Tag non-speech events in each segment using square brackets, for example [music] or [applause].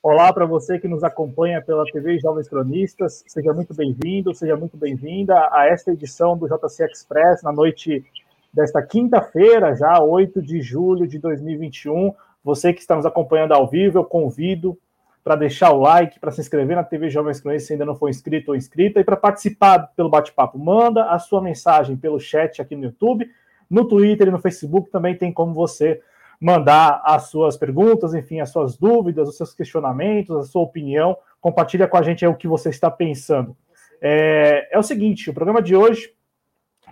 Olá para você que nos acompanha pela TV Jovens Cronistas, seja muito bem-vindo, seja muito bem-vinda a esta edição do JC Express na noite desta quinta-feira, já 8 de julho de 2021. Você que está nos acompanhando ao vivo, eu convido para deixar o like, para se inscrever na TV Jovens Cronistas se ainda não for inscrito ou inscrita e para participar pelo bate-papo. Manda a sua mensagem pelo chat aqui no YouTube, no Twitter e no Facebook também tem como você mandar as suas perguntas, enfim, as suas dúvidas, os seus questionamentos, a sua opinião. Compartilha com a gente o que você está pensando. É, é o seguinte, o programa de hoje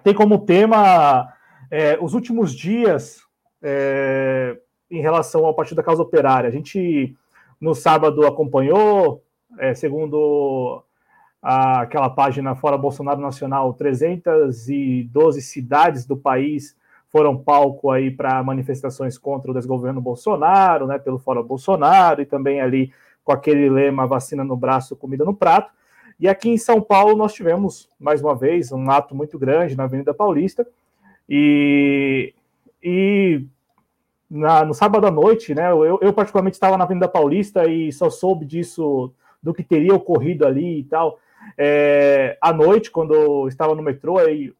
tem como tema é, os últimos dias é, em relação ao Partido da Causa Operária. A gente, no sábado, acompanhou, é, segundo a, aquela página Fora Bolsonaro Nacional, 312 cidades do país foram palco aí para manifestações contra o desgoverno Bolsonaro, né, pelo Fora Bolsonaro, e também ali com aquele lema vacina no braço, comida no prato. E aqui em São Paulo nós tivemos, mais uma vez, um ato muito grande na Avenida Paulista, e, e na, no sábado à noite, né, eu, eu particularmente estava na Avenida Paulista e só soube disso, do que teria ocorrido ali e tal, é, à noite, quando eu estava no metrô, aí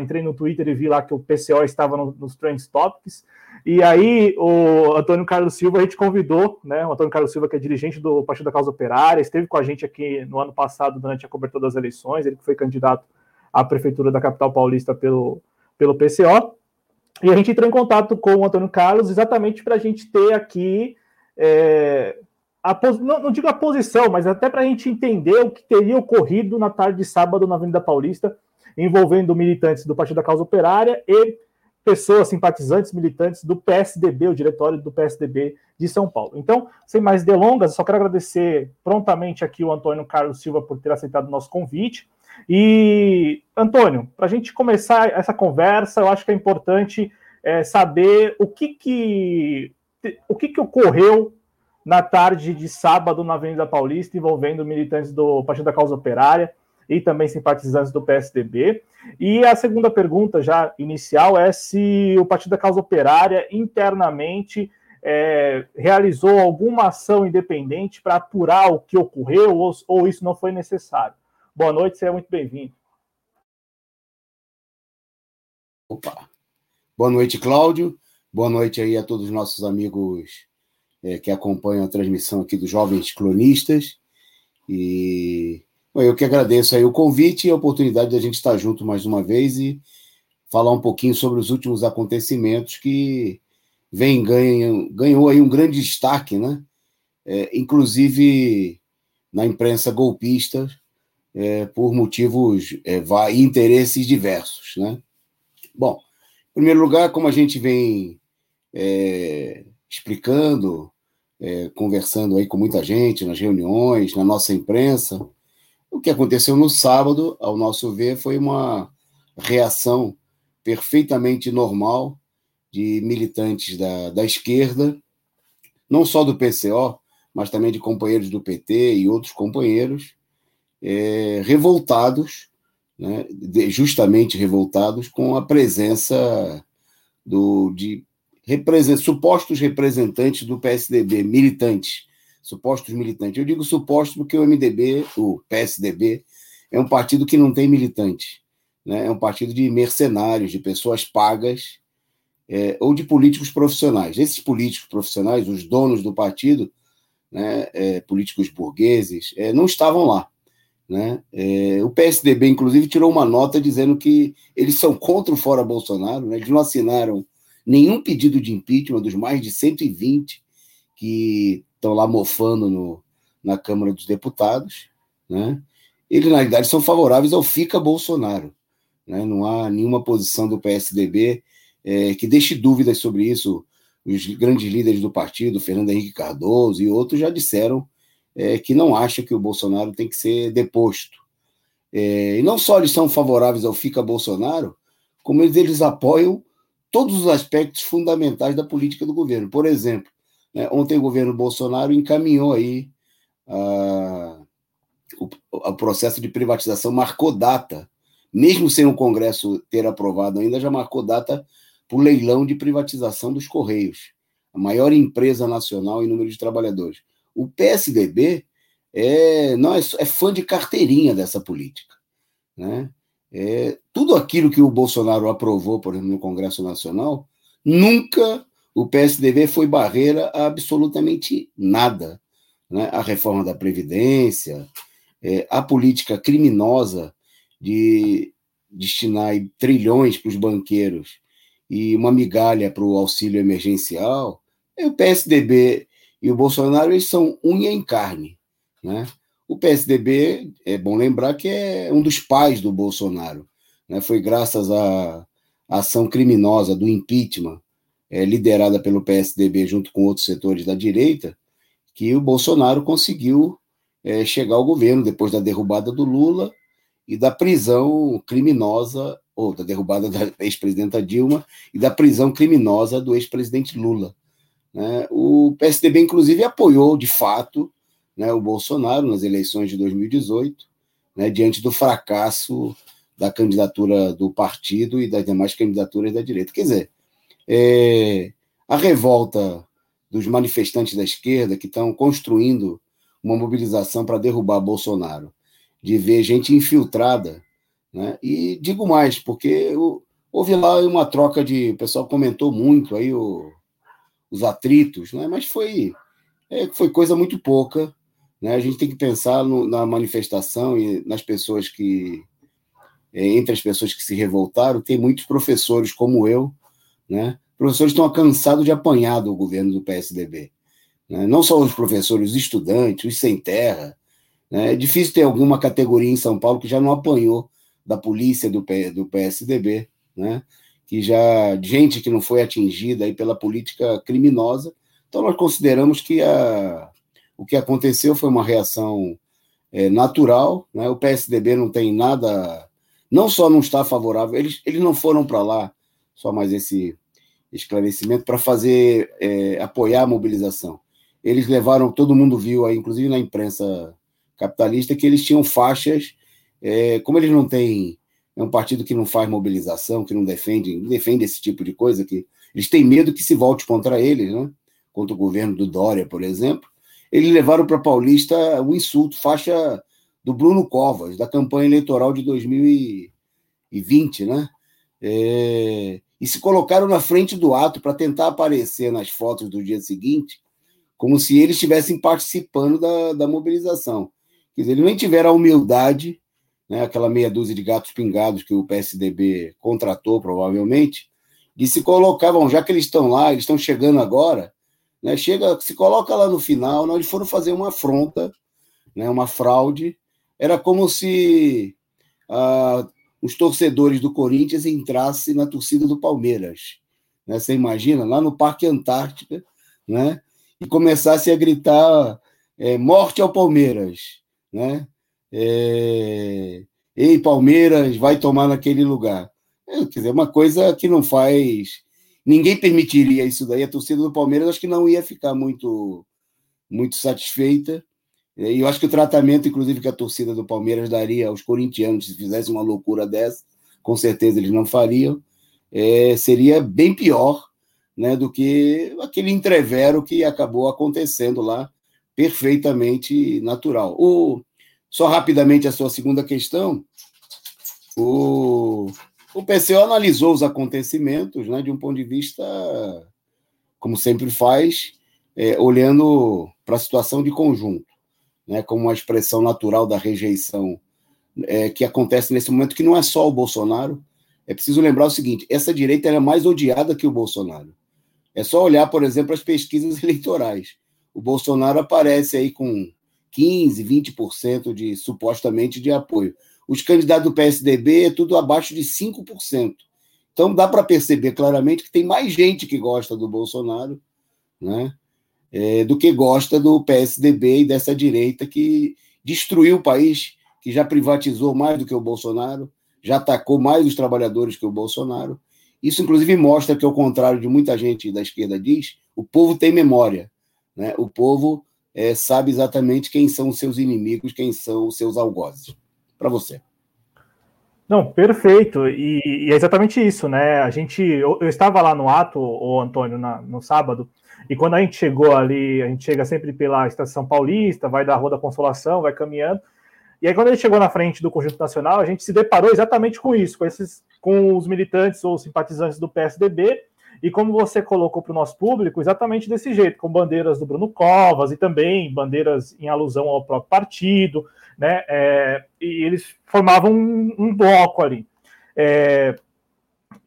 entrei no Twitter e vi lá que o PCO estava no, nos Trends Topics. E aí o Antônio Carlos Silva a gente convidou, né? O Antônio Carlos Silva, que é dirigente do Partido da Causa Operária, esteve com a gente aqui no ano passado durante a cobertura das eleições, ele foi candidato à prefeitura da capital paulista pelo, pelo PCO. E a gente entrou em contato com o Antônio Carlos exatamente para a gente ter aqui é, a, não, não, digo a posição, mas até para a gente entender o que teria ocorrido na tarde de sábado na Avenida Paulista envolvendo militantes do Partido da Causa Operária e pessoas simpatizantes, militantes do PSDB, o diretório do PSDB de São Paulo. Então, sem mais delongas, só quero agradecer prontamente aqui o Antônio Carlos Silva por ter aceitado o nosso convite. E, Antônio, para a gente começar essa conversa, eu acho que é importante é, saber o que que, o que que ocorreu na tarde de sábado na Avenida Paulista envolvendo militantes do Partido da Causa Operária e também simpatizantes do PSDB. E a segunda pergunta, já inicial, é se o Partido da Causa Operária internamente é, realizou alguma ação independente para apurar o que ocorreu ou, ou isso não foi necessário. Boa noite, seja muito bem-vindo. Opa. Boa noite, Cláudio. Boa noite aí a todos os nossos amigos é, que acompanham a transmissão aqui dos Jovens Cronistas. E eu que agradeço aí o convite e a oportunidade de a gente estar junto mais uma vez e falar um pouquinho sobre os últimos acontecimentos que vem ganham, ganhou aí um grande destaque, né? É, inclusive na imprensa golpista, é, por motivos é, e interesses diversos, né? Bom, em primeiro lugar, como a gente vem é, explicando, é, conversando aí com muita gente nas reuniões, na nossa imprensa, o que aconteceu no sábado, ao nosso ver, foi uma reação perfeitamente normal de militantes da, da esquerda, não só do PCO, mas também de companheiros do PT e outros companheiros, é, revoltados, né, justamente revoltados com a presença do, de represent, supostos representantes do PSDB, militantes, supostos militantes. Eu digo supostos porque o MDB, o PSDB, é um partido que não tem militante. Né? É um partido de mercenários, de pessoas pagas é, ou de políticos profissionais. Esses políticos profissionais, os donos do partido, né, é, políticos burgueses, é, não estavam lá. Né? É, o PSDB, inclusive, tirou uma nota dizendo que eles são contra o Fora Bolsonaro, né? eles não assinaram nenhum pedido de impeachment dos mais de 120 que estão lá mofando no, na Câmara dos Deputados, né? Eles, na realidade, são favoráveis ao Fica Bolsonaro. Né? Não há nenhuma posição do PSDB é, que deixe dúvidas sobre isso. Os grandes líderes do partido, Fernando Henrique Cardoso e outros, já disseram é, que não acham que o Bolsonaro tem que ser deposto. É, e não só eles são favoráveis ao Fica Bolsonaro, como eles, eles apoiam todos os aspectos fundamentais da política do governo. Por exemplo? Ontem o governo Bolsonaro encaminhou aí uh, o, o, processo de privatização, marcou data, mesmo sem o Congresso ter aprovado ainda, já marcou data para o leilão de privatização dos Correios, a maior empresa nacional em número de trabalhadores. O PSDB é, não, é, é fã de carteirinha dessa política. Né? É, tudo aquilo que o Bolsonaro aprovou, por exemplo, no Congresso Nacional, nunca o PSDB foi barreira a absolutamente nada. Né? A reforma da Previdência, é, a política criminosa de destinar trilhões para os banqueiros e uma migalha para o auxílio emergencial, o PSDB e o Bolsonaro eles são unha em carne. Né? O PSDB, é bom lembrar que é um dos pais do Bolsonaro. Né? Foi graças à ação criminosa do impeachment, é, liderada pelo PSDB junto com outros setores da direita, que o Bolsonaro conseguiu é, chegar ao governo depois da derrubada do Lula e da prisão criminosa, ou da derrubada da ex-presidenta Dilma e da prisão criminosa do ex-presidente Lula. Né? O PSDB, inclusive, apoiou de fato né, o Bolsonaro nas eleições de 2018, né, diante do fracasso da candidatura do partido e das demais candidaturas da direita. Quer dizer, é, a revolta dos manifestantes da esquerda que estão construindo uma mobilização para derrubar Bolsonaro de ver gente infiltrada. Né? E digo mais, porque houve lá uma troca de. O pessoal comentou muito aí o, os atritos, né? mas foi, é, foi coisa muito pouca. Né? A gente tem que pensar no, na manifestação e nas pessoas que. É, entre as pessoas que se revoltaram, tem muitos professores como eu, né? Professores estão cansados de apanhar do governo do PSDB. Né? Não só os professores, os estudantes, os sem terra, né? É difícil ter alguma categoria em São Paulo que já não apanhou da polícia do, do PSDB, né? que já gente que não foi atingida aí pela política criminosa. Então nós consideramos que a, o que aconteceu foi uma reação é, natural. Né? O PSDB não tem nada, não só não está favorável, eles, eles não foram para lá, só mais esse esclarecimento, para fazer é, apoiar a mobilização. Eles levaram, todo mundo viu aí, inclusive na imprensa capitalista que eles tinham faixas, é, como eles não têm, é um partido que não faz mobilização, que não defende, não defende esse tipo de coisa, que eles têm medo que se volte contra eles, né? contra o governo do Dória, por exemplo. Eles levaram para Paulista o insulto, faixa do Bruno Covas, da campanha eleitoral de 2020, né? É, e se colocaram na frente do ato para tentar aparecer nas fotos do dia seguinte, como se eles estivessem participando da, da mobilização. Quer dizer, eles nem tiveram a humildade, né, aquela meia dúzia de gatos pingados que o PSDB contratou, provavelmente, de se colocar, bom, já que eles estão lá, eles estão chegando agora, né, chega, se coloca lá no final, não, eles foram fazer uma afronta, né, uma fraude, era como se ah, os torcedores do Corinthians entrassem na torcida do Palmeiras. Né? Você imagina, lá no Parque Antártica, né? e começasse a gritar é, morte ao Palmeiras né? É... Ei, Palmeiras, vai tomar naquele lugar. É, quer dizer, uma coisa que não faz. Ninguém permitiria isso daí. A torcida do Palmeiras acho que não ia ficar muito, muito satisfeita. E eu acho que o tratamento, inclusive, que a torcida do Palmeiras daria aos corintianos, se fizesse uma loucura dessa, com certeza eles não fariam, é, seria bem pior né, do que aquele entrevero que acabou acontecendo lá perfeitamente natural. O, só rapidamente a sua segunda questão, o, o PCO analisou os acontecimentos né, de um ponto de vista, como sempre faz, é, olhando para a situação de conjunto, né, como uma expressão natural da rejeição é, que acontece nesse momento, que não é só o Bolsonaro. É preciso lembrar o seguinte: essa direita é mais odiada que o Bolsonaro. É só olhar, por exemplo, as pesquisas [laughs] eleitorais o Bolsonaro aparece aí com 15, 20% de supostamente de apoio. Os candidatos do PSDB é tudo abaixo de 5%. Então dá para perceber claramente que tem mais gente que gosta do Bolsonaro, né? É, do que gosta do PSDB e dessa direita que destruiu o país, que já privatizou mais do que o Bolsonaro, já atacou mais os trabalhadores que o Bolsonaro. Isso, inclusive, mostra que, ao contrário de muita gente da esquerda diz, o povo tem memória. Né? O povo é, sabe exatamente quem são os seus inimigos, quem são os seus algozes. Para você. Não, perfeito. E, e, é exatamente isso, né? A gente, eu, eu estava lá no ato, o Antônio, na, no sábado, e quando a gente chegou ali, a gente chega sempre pela Estação Paulista, vai da Rua da Consolação, vai caminhando. E aí, quando gente chegou na frente do Conjunto Nacional, a gente se deparou exatamente com isso, com esses, com os militantes ou simpatizantes do PSDB, e como você colocou para o nosso público, exatamente desse jeito, com bandeiras do Bruno Covas e também bandeiras em alusão ao próprio partido, né? É, e eles formavam um, um bloco ali. É,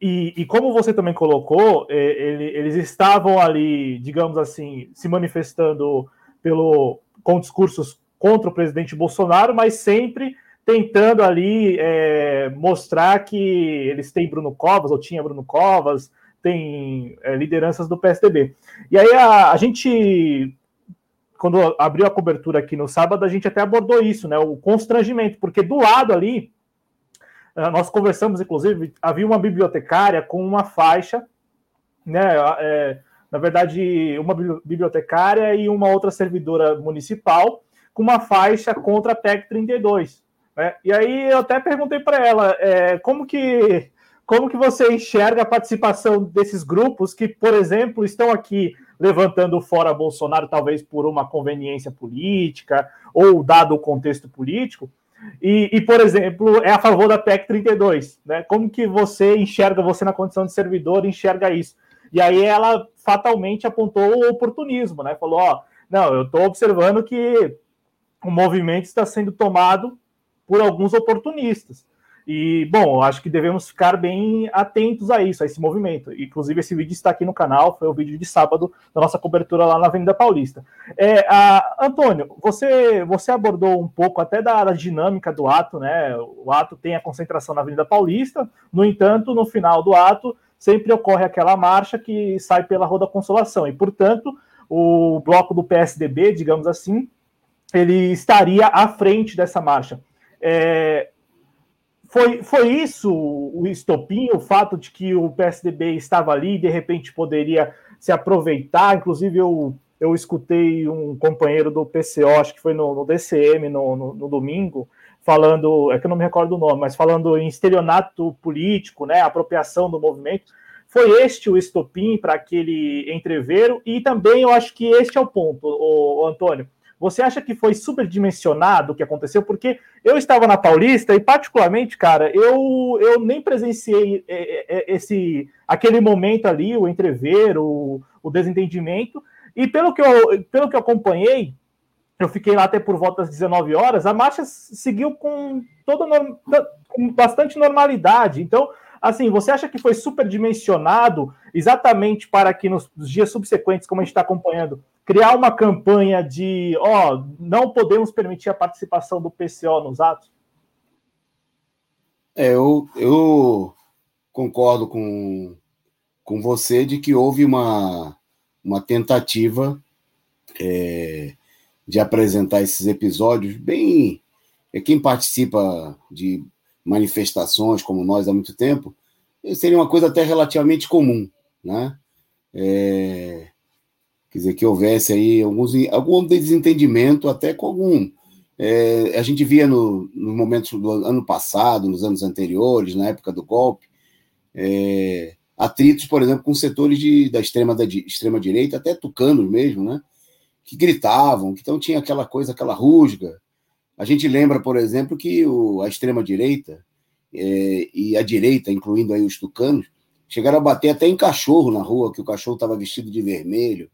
e, e, como você também colocou, é, ele, eles estavam ali, digamos assim, se manifestando pelo, com discursos contra o presidente Bolsonaro, mas sempre tentando ali é, mostrar que eles têm Bruno Covas, ou tinha Bruno Covas, tem é, lideranças do PSDB. E aí a, a gente quando abriu a cobertura aqui no sábado, a gente até abordou isso, né? O constrangimento, porque do lado ali, nós conversamos, inclusive, havia uma bibliotecária com uma faixa, né? É, na verdade, uma bibliotecária e uma outra servidora municipal com uma faixa contra a PEC 32. Né? E aí eu até perguntei para ela é, como que como que você enxerga a participação desses grupos que, por exemplo, estão aqui levantando fora Bolsonaro, talvez por uma conveniência política ou dado o contexto político. E, e, por exemplo, é a favor da PEC 32, né? Como que você enxerga, você na condição de servidor, enxerga isso? E aí ela fatalmente apontou o oportunismo, né? Falou, ó, não, eu estou observando que o movimento está sendo tomado por alguns oportunistas. E, bom, acho que devemos ficar bem atentos a isso, a esse movimento. Inclusive, esse vídeo está aqui no canal, foi o vídeo de sábado da nossa cobertura lá na Avenida Paulista. É, a, Antônio, você, você abordou um pouco até da, da, dinâmica do ato, né? O ato tem a concentração na Avenida Paulista, no entanto, no final do ato, sempre ocorre aquela marcha que sai pela Rua da Consolação, e, portanto, o bloco do PSDB, digamos assim, ele estaria à frente dessa marcha. É, foi, foi isso o estopim, o fato de que o PSDB estava ali e de repente poderia se aproveitar. Inclusive, eu, eu escutei um companheiro do PCO, acho que foi no, no DCM no, no, no, domingo, falando, é que eu não me recordo o nome, mas falando em estelionato político, né, apropriação do movimento. Foi este o estopim para aquele entreveiro, e também eu acho que este é o ponto, o, o Antônio. Você acha que foi superdimensionado o que aconteceu? Porque eu estava na Paulista e, particularmente, cara, eu, eu nem presenciei é, é, é, esse aquele momento ali, o entrever, o, o desentendimento. E pelo que, eu, pelo que eu acompanhei, eu fiquei lá até por volta das 19 horas, a marcha seguiu com toda com bastante normalidade. Então, assim, você acha que foi superdimensionado exatamente para que nos dias subsequentes, como a gente está acompanhando, criar uma campanha de, ó, não podemos permitir a participação do PCO nos atos? É, eu, eu concordo com, com você de que houve uma, uma tentativa é, de apresentar esses episódios bem. É, quem participa de manifestações como nós há muito tempo, seria uma coisa até relativamente comum, né? É, Quer dizer, que houvesse aí alguns, algum desentendimento, até com algum. É, a gente via no, no momentos do ano passado, nos anos anteriores, na época do golpe, é, atritos, por exemplo, com setores de, da extrema da extrema até tucanos mesmo, né? Que gritavam, que então tinha aquela coisa, aquela rusga. A gente lembra, por exemplo, que o, a extrema direita é, e a direita, incluindo aí os tucanos, chegaram a bater até em cachorro na rua, que o cachorro estava vestido de vermelho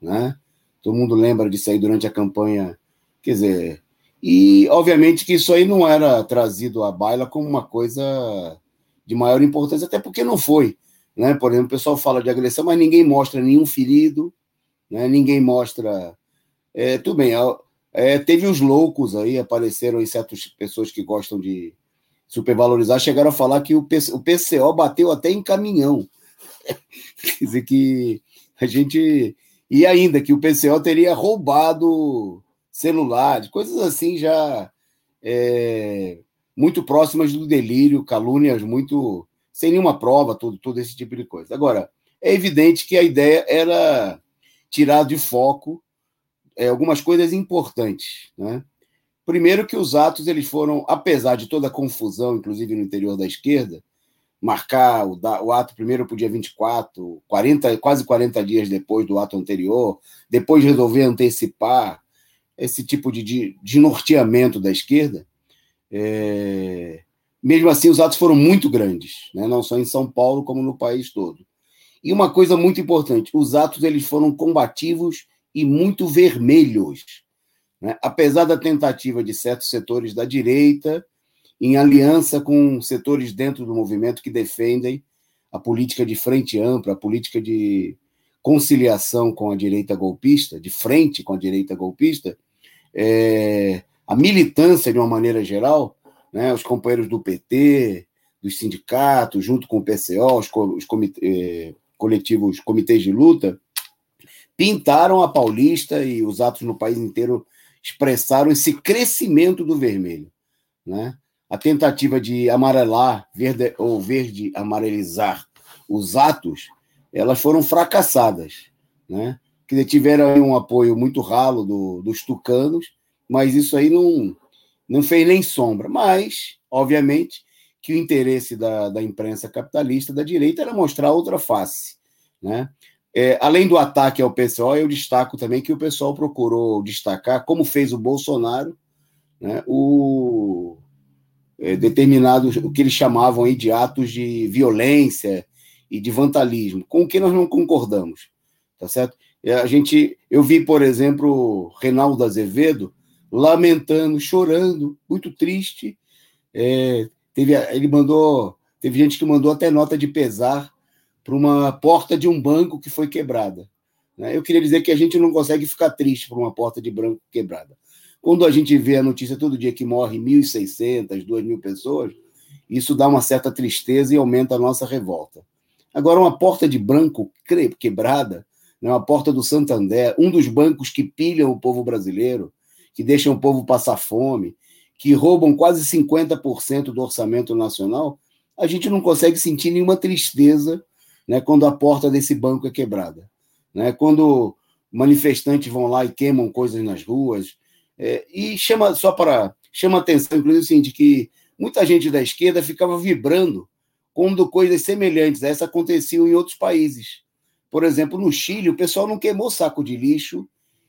né? Todo mundo lembra disso aí durante a campanha, quer dizer, e obviamente que isso aí não era trazido à baila como uma coisa de maior importância, até porque não foi, né? Por exemplo, o pessoal fala de agressão, mas ninguém mostra nenhum ferido, né? Ninguém mostra, é, tudo bem, é, teve os loucos aí, apareceram aí certas pessoas que gostam de supervalorizar, chegaram a falar que o, o PCO bateu até em caminhão. [laughs] Quer dizer que a gente e ainda que o PCO teria roubado celulares, coisas assim já é, muito próximas do delírio, calúnias muito sem nenhuma prova, todo, todo esse tipo de coisa. Agora, é evidente que a ideia era tirar de foco é, algumas coisas importantes, né? Primeiro que os atos eles foram, apesar de toda a confusão, inclusive no interior da esquerda, marcar o, o ato primeiro para o dia 24, 40, quase 40 dias depois do ato anterior, depois resolver antecipar esse tipo de, de, de norteamento da esquerda, é, mesmo assim os atos foram muito grandes, né? não só em São Paulo, como no país todo. E uma coisa muito importante, os atos eles foram combativos e muito vermelhos. Né? Apesar da tentativa de certos setores da direita, em aliança com setores dentro do movimento que defendem a política de frente ampla, a política de conciliação com a direita golpista, de frente com a direita golpista, é, a militância, de uma maneira geral, né, os companheiros do PT, dos sindicatos, junto com o PCO, os, os comite, eh, coletivos, comitês de luta, pintaram a Paulista e os atos no país inteiro expressaram esse crescimento do vermelho. Né? A tentativa de amarelar verde, ou verde amarelizar os atos, elas foram fracassadas. Né? Que tiveram um apoio muito ralo do, dos tucanos, mas isso aí não, não fez nem sombra. Mas, obviamente, que o interesse da, da imprensa capitalista da direita era mostrar outra face. Né? É, além do ataque ao PSOL, eu destaco também que o pessoal procurou destacar, como fez o Bolsonaro, né, o é, determinados, o que eles chamavam aí de atos de violência e de vandalismo, com o que nós não concordamos, tá certo? A gente, eu vi, por exemplo, Reinaldo Azevedo lamentando, chorando, muito triste. É, teve, ele mandou, teve gente que mandou até nota de pesar para uma porta de um banco que foi quebrada. Né? Eu queria dizer que a gente não consegue ficar triste por uma porta de branco quebrada. Quando a gente vê a notícia todo dia que morre 1.600, 2.000 pessoas, isso dá uma certa tristeza e aumenta a nossa revolta. Agora, uma porta de branco quebrada, né? uma porta do Santander, um dos bancos que pilham o povo brasileiro, que deixam o povo passar fome, que roubam quase 50% do orçamento nacional, a gente não consegue sentir nenhuma tristeza né, quando a porta desse banco é quebrada, né, quando manifestantes vão lá e queimam coisas nas ruas, é, e chama só para chama atenção, inclusive, assim, de que muita gente da esquerda ficava vibrando quando coisas semelhantes a essa aconteciam em outros países. Por exemplo, no Chile, o pessoal não queimou saco de lixo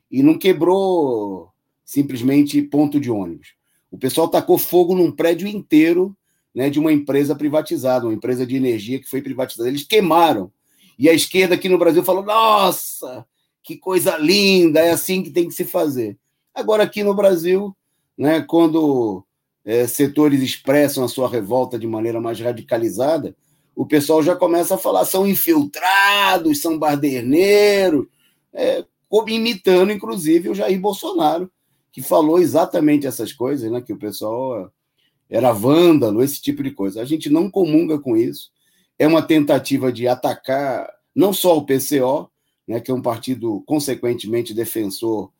e não quebrou simplesmente ponto de ônibus. O pessoal tacou fogo num prédio inteiro né, de uma empresa privatizada, uma empresa de energia que foi privatizada. Eles queimaram. E a esquerda aqui no Brasil falou: nossa, que coisa linda, é assim que tem que se fazer. Agora, aqui no Brasil, né, quando é, setores expressam a sua revolta de maneira mais radicalizada, o pessoal já começa a falar: são infiltrados, são baderneiros, é, imitando, inclusive, o Jair Bolsonaro, que falou exatamente essas coisas, né, que o pessoal era vândalo, esse tipo de coisa. A gente não comunga com isso. É uma tentativa de atacar não só o PCO, né, que é um partido consequentemente defensor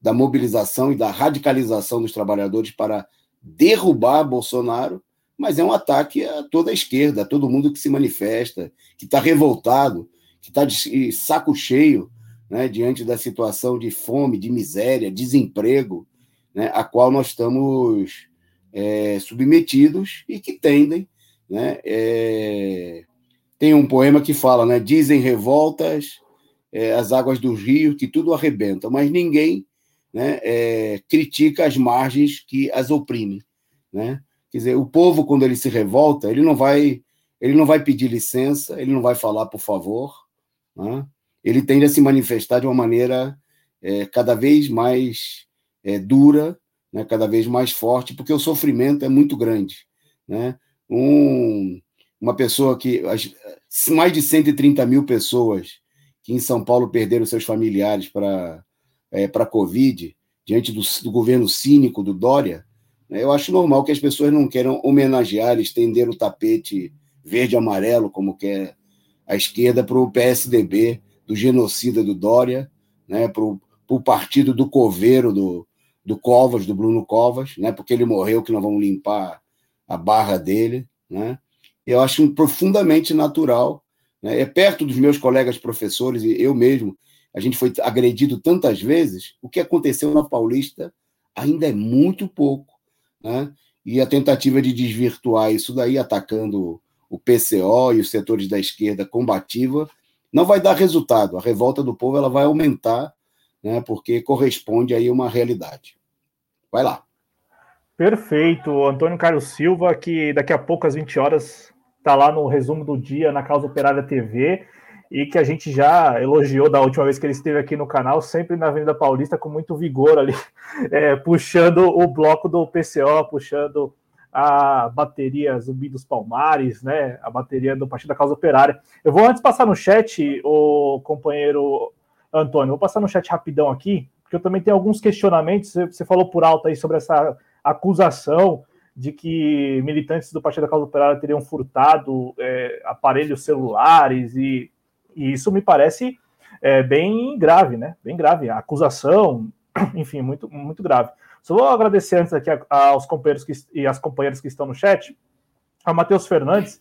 da mobilização e da radicalização dos trabalhadores para derrubar Bolsonaro, mas é um ataque a toda a esquerda, a todo mundo que se manifesta, que está revoltado, que está de saco cheio né, diante da situação de fome, de miséria, desemprego, né, a qual nós estamos é, submetidos e que tendem. Né, é, tem um poema que fala, né, dizem revoltas é, as águas do rio que tudo arrebenta, mas ninguém né, é, critica as margens que as oprimem. Né? Quer dizer, o povo, quando ele se revolta, ele não vai, ele não vai pedir licença, ele não vai falar por favor, né? ele tende a se manifestar de uma maneira é, cada vez mais é, dura né, cada vez mais forte, porque o sofrimento é muito grande. Né? Um, uma pessoa que. Mais de 130 mil pessoas que em São Paulo perderam seus familiares para é, a Covid, diante do, do, governo cínico do Dória, né, eu acho normal que as pessoas não queiram homenagear, estender o tapete verde e amarelo, como quer a esquerda, para o PSDB, do genocida do Dória, né, para o partido do coveiro do, do Covas, do Bruno Covas, né? Porque ele morreu, que nós vamos limpar a barra dele, né? Eu acho profundamente natural. Né? É perto dos meus colegas professores e eu mesmo, a gente foi agredido tantas vezes. O que aconteceu na Paulista ainda é muito pouco, né? E a tentativa de desvirtuar isso daí, atacando o PCO e os setores da esquerda combativa, não vai dar resultado. A revolta do povo ela vai aumentar, né? Porque corresponde aí a uma realidade. Vai lá. Perfeito, Antônio Carlos Silva, que daqui a pouco às 20 horas está lá no resumo do dia na Causa Operária TV e que a gente já elogiou da última vez que ele esteve aqui no canal, sempre na Avenida Paulista com muito vigor ali, [laughs] é, puxando o bloco do PCO, puxando a bateria Zumbi dos Palmares, né? A bateria do Partido da Causa Operária. Eu vou antes passar no chat, o companheiro Antônio, vou passar no chat rapidão aqui, porque eu também tenho alguns questionamentos. Você falou por alto aí sobre essa acusação de que militantes do Partido da Causa Operária teriam furtado é, aparelhos celulares e, e, isso me parece é, bem grave, né? Bem grave. A acusação, [clears throat] enfim, muito, muito grave. Só vou agradecer antes aqui aos companheiros que, e às companheiras que estão no chat, a Matheus Fernandes,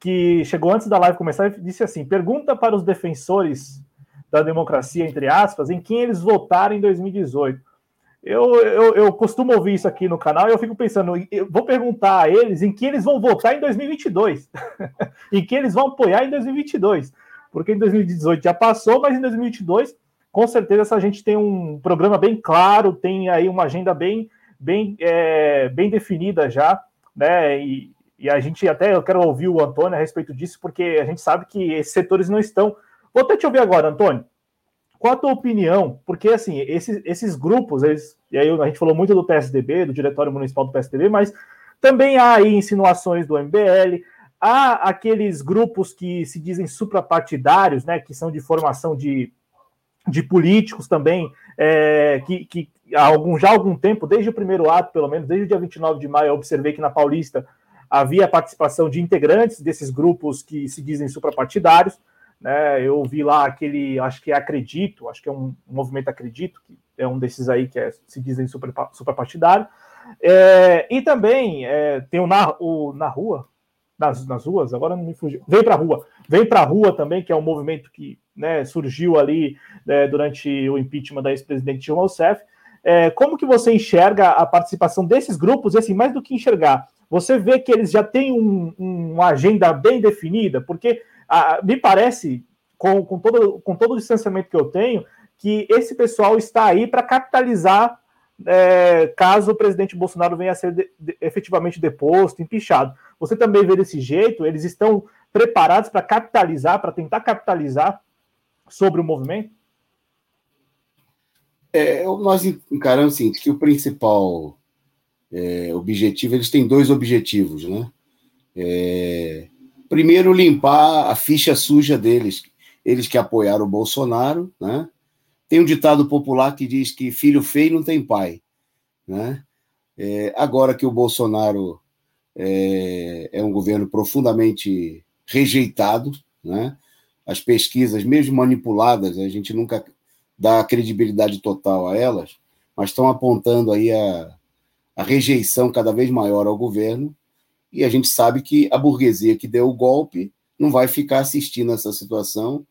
que chegou antes da live começar e disse assim: pergunta para os defensores da democracia, entre aspas, em quem eles votaram em 2018. Eu, eu, eu, costumo ouvir isso aqui no canal e eu fico pensando, eu vou perguntar a eles em que eles vão votar em 2022, [laughs] em que eles vão apoiar em 2022, porque em 2018 já passou, mas em 2022, com certeza, essa gente tem um programa bem claro, tem aí uma agenda bem, bem, é, bem definida já, né? E, e a gente até eu quero ouvir o Antônio a respeito disso, porque a gente sabe que esses setores não estão. Vou até te ouvir agora, Antônio. Qual a tua opinião? Porque, assim, esses, esses grupos, eles, e aí a gente falou muito do PSDB, do Diretório Municipal do PSDB, mas também há aí insinuações do MBL, há aqueles grupos que se dizem suprapartidários, né, que são de formação de, de políticos também, é, que, que há algum, já há algum tempo, desde o primeiro ato, pelo menos, desde o dia 29 de maio, eu observei que na Paulista havia participação de integrantes desses grupos que se dizem suprapartidários, né? Eu vi lá aquele, acho que é Acredito, acho que é um, um movimento Acredito, que é um desses aí que é, se dizem super. É, e também é, tem o na, o na Rua, nas, nas ruas, agora não me fugiu. Vem para a rua, vem para a rua também, que é um movimento que né, surgiu ali né, durante o impeachment da ex-presidente Dilma Rousseff. É, como que você enxerga a participação desses grupos? E assim, mais do que enxergar, você vê que eles já têm um, um, uma agenda bem definida? Porque ah, me parece, com, com, todo, com todo o distanciamento que eu tenho, que esse pessoal está aí para capitalizar é, caso o presidente Bolsonaro venha a ser de, de, efetivamente deposto, empichado. Você também vê desse jeito? Eles estão preparados para capitalizar, para tentar capitalizar sobre o movimento? É, nós encaramos assim, que o principal é, objetivo, eles têm dois objetivos, né? É, primeiro limpar a ficha suja deles, eles que apoiaram o Bolsonaro, né? Tem um ditado popular que diz que filho feio não tem pai, né? É, agora que o Bolsonaro é, é, um governo profundamente rejeitado, né? As pesquisas, mesmo manipuladas, a gente nunca dá credibilidade total a elas, mas estão apontando aí a, a rejeição cada vez maior ao governo e a gente sabe que a burguesia que deu o golpe não vai ficar assistindo essa situação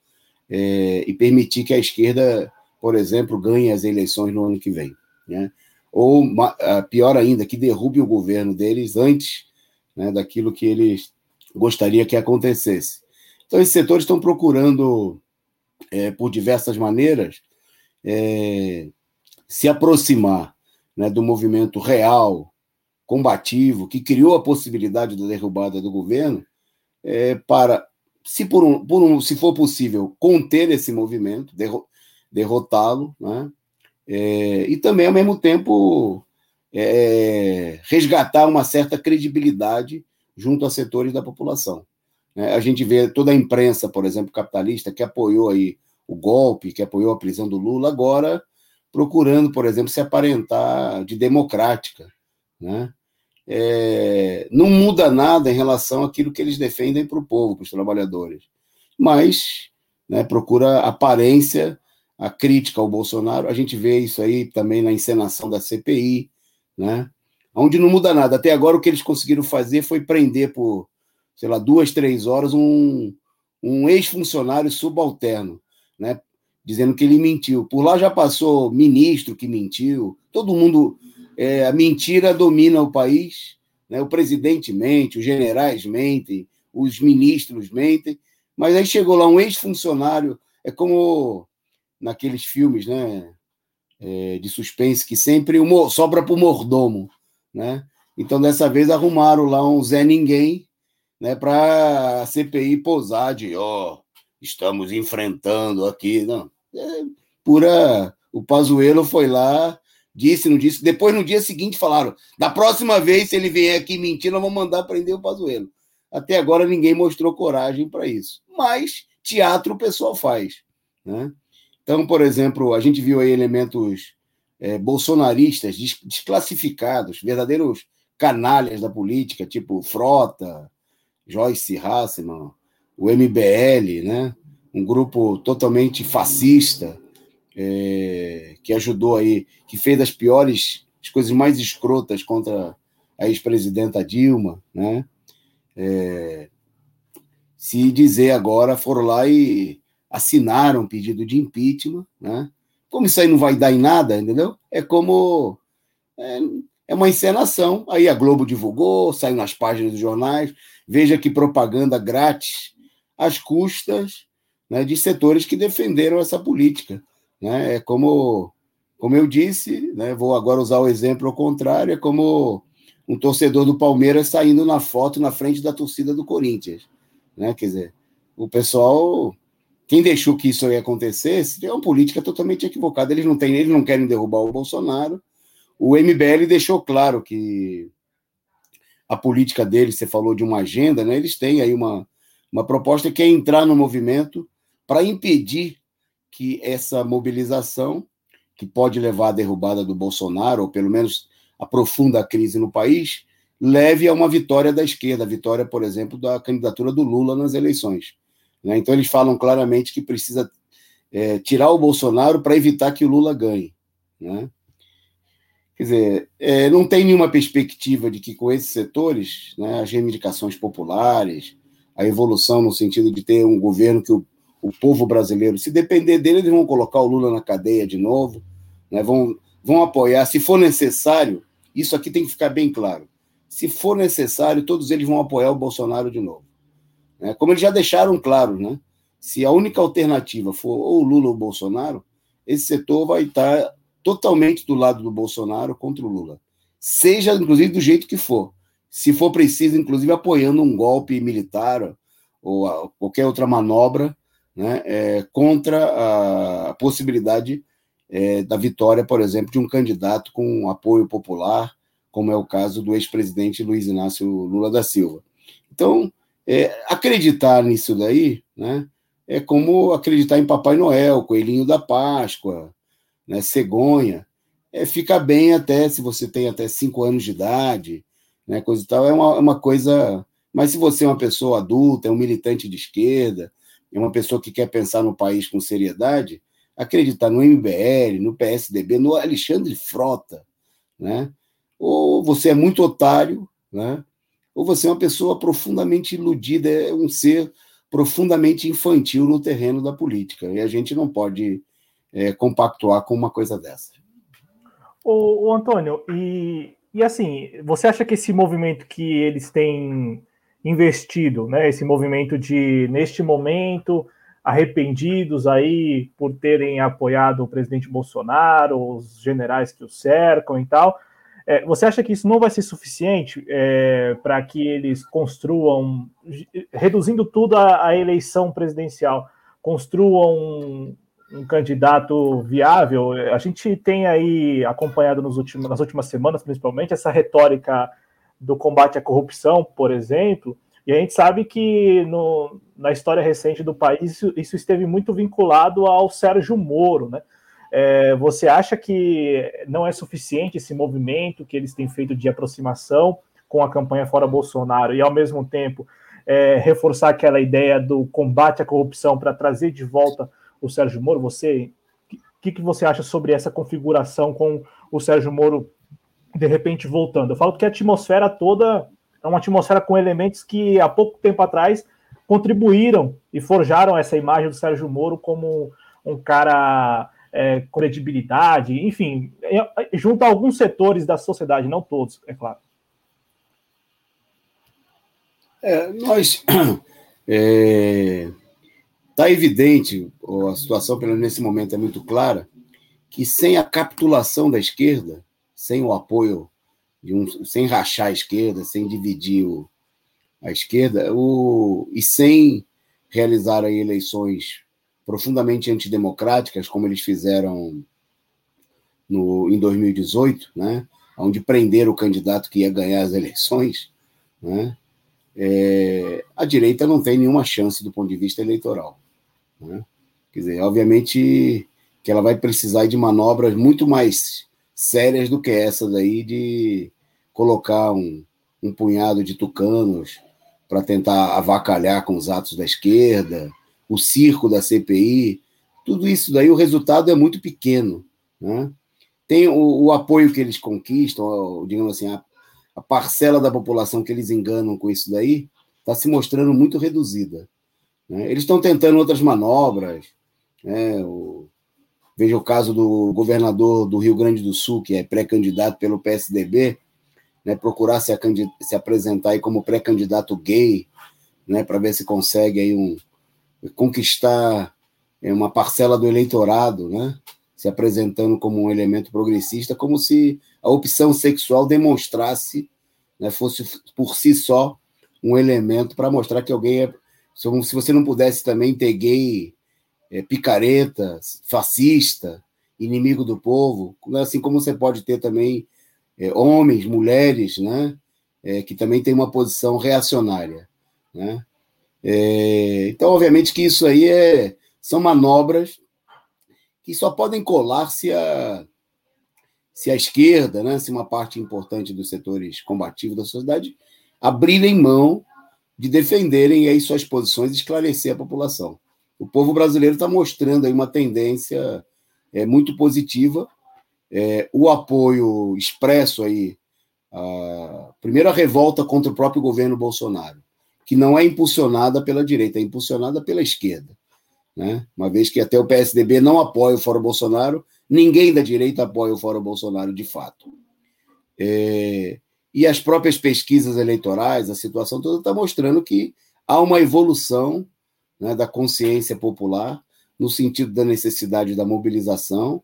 é, e permitir que a esquerda, por exemplo, ganhe as eleições no ano que vem. Né? Ou, pior ainda, que derrube o governo deles antes né, daquilo que eles gostaria que acontecesse. Então, esses setores estão procurando, é, por diversas maneiras, é, se aproximar né, do movimento real combativo, que criou a possibilidade da derrubada do governo, é, para, se, por um, por um, se for possível, conter esse movimento, derro derrotá-lo, né? É, e também, ao mesmo tempo, é, resgatar uma certa credibilidade junto a setores da população. Né? A gente vê toda a imprensa, por exemplo, capitalista, que apoiou aí o golpe, que apoiou a prisão do Lula, agora procurando, por exemplo, se aparentar de democrática, né? É, não muda nada em relação àquilo que eles defendem para o povo, para os trabalhadores, mas né, procura aparência, a crítica ao Bolsonaro. A gente vê isso aí também na encenação da CPI, né? onde não muda nada. Até agora, o que eles conseguiram fazer foi prender por, sei lá, duas, três horas um, um ex-funcionário subalterno, né? dizendo que ele mentiu. Por lá já passou ministro que mentiu, todo mundo é, a mentira domina o país, né? o presidente mente, os generais mentem, os ministros mentem, mas aí chegou lá um ex-funcionário, é como naqueles filmes né, é, de suspense que sempre sobra para o mordomo. Né? Então, dessa vez, arrumaram lá um Zé Ninguém né, para a CPI posar de, ó, oh, estamos enfrentando aqui. Não, é pura. O Pazuello foi lá, disse, não disse. Depois, no dia seguinte, falaram: da próxima vez, se ele vier aqui mentir, nós vamos mandar prender o Pazuello. Até agora, ninguém mostrou coragem para isso. Mas teatro o pessoal faz. Né? Então, por exemplo, a gente viu aí elementos é, bolsonaristas desclassificados, verdadeiros canalhas da política, tipo Frota, Joyce Hasselman, o MBL, né? um grupo totalmente fascista, é, que ajudou aí, que fez as piores, as coisas mais escrotas contra a ex-presidenta Dilma, né? É, se dizer agora, foram lá e assinaram pedido de impeachment, né? Como isso aí não vai dar em nada, entendeu? É como é, é uma encenação. Aí a Globo divulgou, saiu nas páginas dos jornais. Veja que propaganda grátis às custas né, de setores que defenderam essa política. Né? É como, como eu disse, né, vou agora usar o exemplo ao contrário, é como um torcedor do Palmeiras saindo na foto na frente da torcida do Corinthians. Né? Quer dizer, o pessoal, quem deixou que isso ia acontecer, é uma política totalmente equivocada. Eles não têm, eles não querem derrubar o Bolsonaro. O MBL deixou claro que a política deles, você falou de uma agenda, né? Eles têm aí uma, uma proposta que é entrar no movimento para impedir que essa mobilização, que pode levar à derrubada do Bolsonaro, ou pelo menos a crise no país, leve a uma vitória da esquerda, a vitória, por exemplo, da candidatura do Lula nas eleições. Né? Então, eles falam claramente que precisa é, tirar o Bolsonaro para evitar que o Lula ganhe. Né? Quer dizer, é, não tem nenhuma perspectiva de que com esses setores, né, as reivindicações populares, a evolução no sentido de ter um governo que o, o povo brasileiro, se depender dele, eles vão colocar o Lula na cadeia de novo, né, vão, vão apoiar, se for necessário, isso aqui tem que ficar bem claro. Se for necessário, todos eles vão apoiar o Bolsonaro de novo. Né? Como eles já deixaram claro, né? se a única alternativa for ou Lula ou Bolsonaro, esse setor vai estar totalmente do lado do Bolsonaro contra o Lula. Seja, inclusive, do jeito que for se for preciso, inclusive apoiando um golpe militar ou qualquer outra manobra né, é, contra a possibilidade é, da vitória, por exemplo, de um candidato com apoio popular, como é o caso do ex-presidente Luiz Inácio Lula da Silva. Então, é, acreditar nisso daí né, é como acreditar em Papai Noel, Coelhinho da Páscoa, né, cegonha. É, fica bem até se você tem até cinco anos de idade, né, coisa e tal, é uma, uma coisa. Mas se você é uma pessoa adulta, é um militante de esquerda, é uma pessoa que quer pensar no país com seriedade, acreditar no MBL, no PSDB, no Alexandre Frota, né? Ou você é muito otário, né? Ou você é uma pessoa profundamente iludida, é um ser profundamente infantil no terreno da política. E a gente não pode é, compactuar com uma coisa dessa. O, Antônio, e e assim, você acha que esse movimento que eles têm investido, né, esse movimento de, neste momento, arrependidos aí por terem apoiado o presidente Bolsonaro, os generais que o cercam e tal, é, você acha que isso não vai ser suficiente é, para que eles construam, reduzindo tudo à, eleição presidencial, construam um candidato viável. A gente tem aí acompanhado últimos, nas últimas semanas, principalmente, essa retórica do combate à corrupção, por exemplo, e a gente sabe que no, na história recente do país isso, isso, esteve muito vinculado ao Sérgio Moro, né? É, você acha que não é suficiente esse movimento que eles têm feito de aproximação com a campanha fora Bolsonaro e, ao mesmo tempo, é, reforçar aquela ideia do combate à corrupção para trazer de volta o Sérgio Moro. Você, o que, que você acha sobre essa configuração com o Sérgio Moro de repente voltando? Eu falo que a atmosfera toda é uma atmosfera com elementos que há pouco tempo atrás contribuíram e forjaram essa imagem do Sérgio Moro como um cara é, credibilidade, enfim, é, é, junto a alguns setores da sociedade, não todos, é claro. É, nós. [clears throat] É, tá evidente, a situação, pelo nesse momento, é muito clara, que sem a capitulação da esquerda, sem o apoio, um, sem rachar a esquerda, sem dividir o, a esquerda, o, e sem realizar eleições profundamente antidemocráticas, como eles fizeram no, em 2018, né, onde prenderam o candidato que ia ganhar as eleições, né, é, a direita não tem nenhuma chance do ponto de vista eleitoral. Né? Quer dizer, obviamente que ela vai precisar de manobras muito mais sérias do que essa daí de colocar um, um punhado de tucanos para tentar avacalhar com os atos da esquerda, o circo da CPI, tudo isso daí, o resultado é muito pequeno. Né? Tem o, o apoio que eles conquistam, digamos assim, a, a parcela da população que eles enganam com isso daí está se mostrando muito reduzida. Né? Eles estão tentando outras manobras. Né? O, veja o caso do governador do Rio Grande do Sul, que é pré-candidato pelo PSDB, né? procurar se, se apresentar aí como pré-candidato gay, né? para ver se consegue aí um, conquistar é, uma parcela do eleitorado, né? se apresentando como um elemento progressista, como se a opção sexual demonstrasse, né, fosse por si só um elemento para mostrar que alguém é. Se você não pudesse também ter gay, é, picareta, fascista, inimigo do povo, assim como você pode ter também é, homens, mulheres, né, é, que também têm uma posição reacionária. Né? É, então, obviamente que isso aí é, são manobras que só podem colar se a, se a esquerda, né, se uma parte importante dos setores combativos da sociedade abrirem mão de defenderem aí suas posições e esclarecer a população. O povo brasileiro está mostrando aí uma tendência é, muito positiva. É, o apoio expresso aí, a, primeiro a revolta contra o próprio governo Bolsonaro, que não é impulsionada pela direita, é impulsionada pela esquerda né? uma vez que até o PSDB não apoia o Fórum Bolsonaro, ninguém da direita apoia o Fórum Bolsonaro de fato. É, e as próprias pesquisas eleitorais, a situação toda está mostrando que há uma evolução né, da consciência popular no sentido da necessidade da mobilização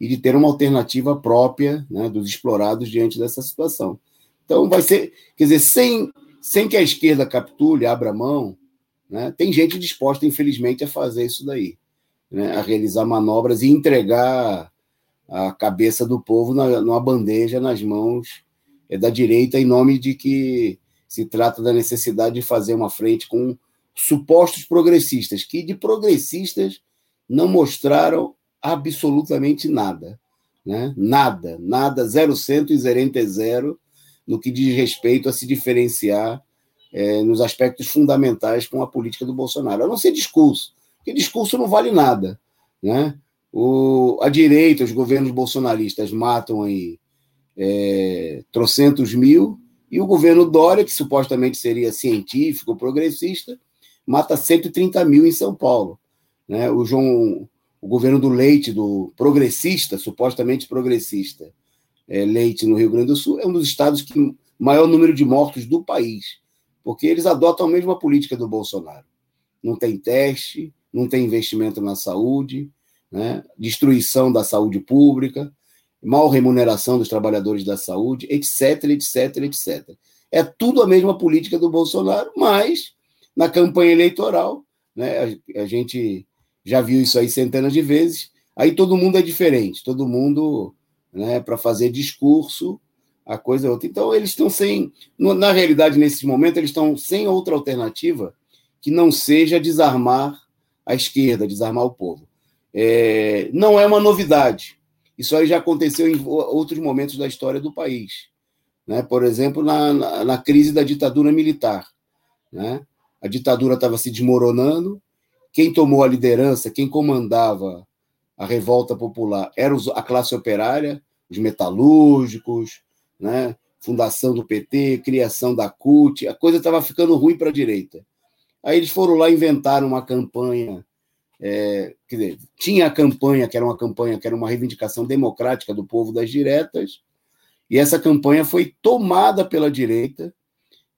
e de ter uma alternativa própria né, dos explorados diante dessa situação. Então, vai ser, quer dizer, sem, sem que a esquerda capitule, abra mão, né? Tem gente disposta, infelizmente, a fazer isso daí, né? a realizar manobras e entregar a cabeça do povo na, numa bandeja nas mãos é, da direita, em nome de que se trata da necessidade de fazer uma frente com supostos progressistas, que de progressistas não mostraram absolutamente nada. Né? Nada, nada, zero cento e zerente zero no que diz respeito a se diferenciar é, nos aspectos fundamentais com a política do Bolsonaro, a não ser discurso, porque discurso não vale nada. Né? O, a direita, os governos bolsonaristas matam aí é, trocentos mil, e o governo Dória, que supostamente seria científico, progressista, mata 130 mil em São Paulo. Né? O João, o governo do Leite, do progressista, supostamente progressista, é, Leite no Rio Grande do Sul, é um dos estados que maior número de mortos do país porque eles adotam a mesma política do Bolsonaro. Não tem teste, não tem investimento na saúde, né? destruição da saúde pública, mal remuneração dos trabalhadores da saúde, etc, etc, etc. É tudo a mesma política do Bolsonaro, mas na campanha eleitoral, né, a, a gente já viu isso aí centenas de vezes, aí todo mundo é diferente, todo mundo, né, para fazer discurso, a coisa é outra. Então, eles estão sem. Na realidade, nesse momento, eles estão sem outra alternativa que não seja desarmar a esquerda, desarmar o povo. É, não é uma novidade. Isso aí já aconteceu em outros momentos da história do país. Né? Por exemplo, na, na, na crise da ditadura militar. Né? A ditadura estava se desmoronando, quem tomou a liderança, quem comandava a revolta popular era a classe operária, os metalúrgicos, né? fundação do PT, criação da CUT, a coisa estava ficando ruim para a direita. Aí eles foram lá inventaram uma campanha é, quer dizer, tinha a campanha, que era uma campanha, que era uma reivindicação democrática do povo das diretas, e essa campanha foi tomada pela direita,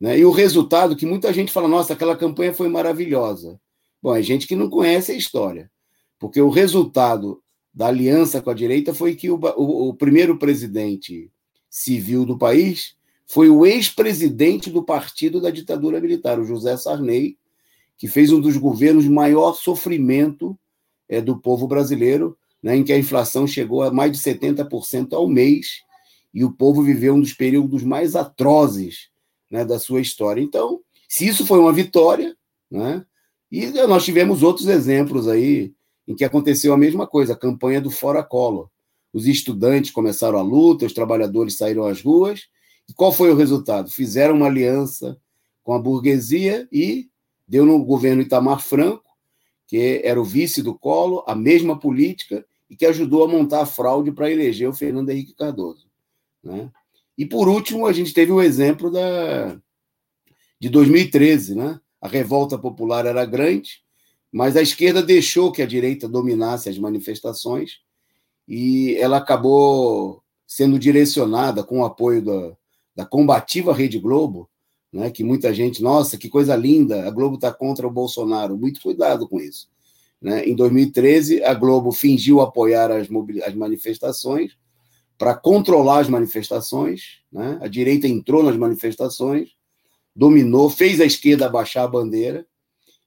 né? e o resultado, que muita gente fala, nossa, aquela campanha foi maravilhosa. Bom, é gente que não conhece a história, porque o resultado da aliança com a direita foi que o, o, o primeiro presidente civil do país foi o ex-presidente do partido da ditadura militar, o José Sarney, que fez um dos governos maior sofrimento é, do povo brasileiro, né, em que a inflação chegou a mais de 70% ao mês, e o povo viveu um dos períodos mais atrozes né, da sua história. Então, se isso foi uma vitória, né, e nós tivemos outros exemplos aí em que aconteceu a mesma coisa, a campanha do Fora Collor. Os estudantes começaram a luta, os trabalhadores saíram às ruas, e qual foi o resultado? Fizeram uma aliança com a burguesia e deu no governo Itamar Franco, que era o vice do Collor, a mesma política, e que ajudou a montar a fraude para eleger o Fernando Henrique Cardoso. Né? E, por último, a gente teve o exemplo da, de 2013. Né? A revolta popular era grande, mas a esquerda deixou que a direita dominasse as manifestações e ela acabou sendo direcionada com o apoio da, da combativa Rede Globo né, que muita gente, nossa, que coisa linda, a Globo está contra o Bolsonaro. Muito cuidado com isso. Né? Em 2013, a Globo fingiu apoiar as, as manifestações para controlar as manifestações. Né? A direita entrou nas manifestações, dominou, fez a esquerda abaixar a bandeira,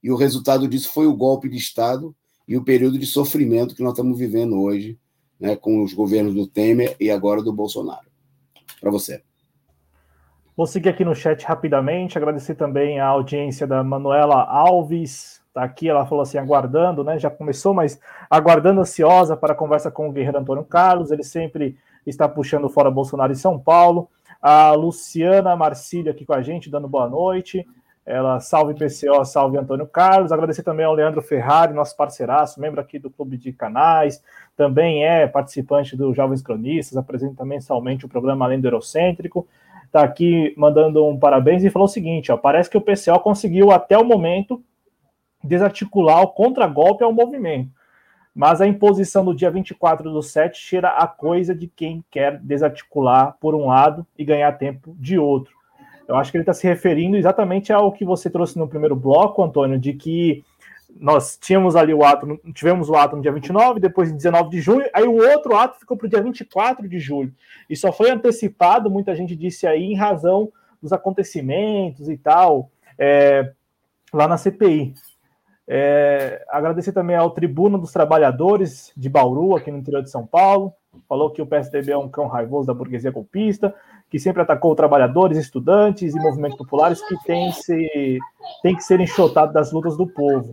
e o resultado disso foi o golpe de Estado e o período de sofrimento que nós estamos vivendo hoje, né, com os governos do Temer e agora do Bolsonaro. Para você. Vou seguir aqui no chat rapidamente, agradecer também a audiência da Manuela Alves, está aqui, ela falou assim, aguardando, né? Já começou, mas aguardando ansiosa para a conversa com o guerreiro Antônio Carlos, ele sempre está puxando fora Bolsonaro em São Paulo. A Luciana Marcílio aqui com a gente, dando boa noite. Ela salve PCO, salve Antônio Carlos. Agradecer também ao Leandro Ferrari, nosso parceiraço, membro aqui do Clube de Canais, também é participante do Jovens Cronistas, apresenta mensalmente o programa Além do Eurocêntrico está aqui mandando um parabéns e falou o seguinte: ó, parece que o PCO conseguiu até o momento desarticular o contragolpe ao movimento. Mas a imposição do dia 24 do 7 cheira a coisa de quem quer desarticular por um lado e ganhar tempo de outro. Eu acho que ele está se referindo exatamente ao que você trouxe no primeiro bloco, Antônio, de que nós tínhamos ali o ato, tivemos o ato no dia 29, depois em 19 de junho, aí o outro ato ficou para o dia 24 de julho. E só foi antecipado, muita gente disse aí, em razão dos acontecimentos e tal, é, lá na CPI. É, agradecer também ao Tribuna dos Trabalhadores de Bauru, aqui no interior de São Paulo. Falou que o PSDB é um cão raivoso da burguesia golpista que sempre atacou trabalhadores, estudantes e movimentos populares que tem, se, tem que ser enxotado das lutas do povo.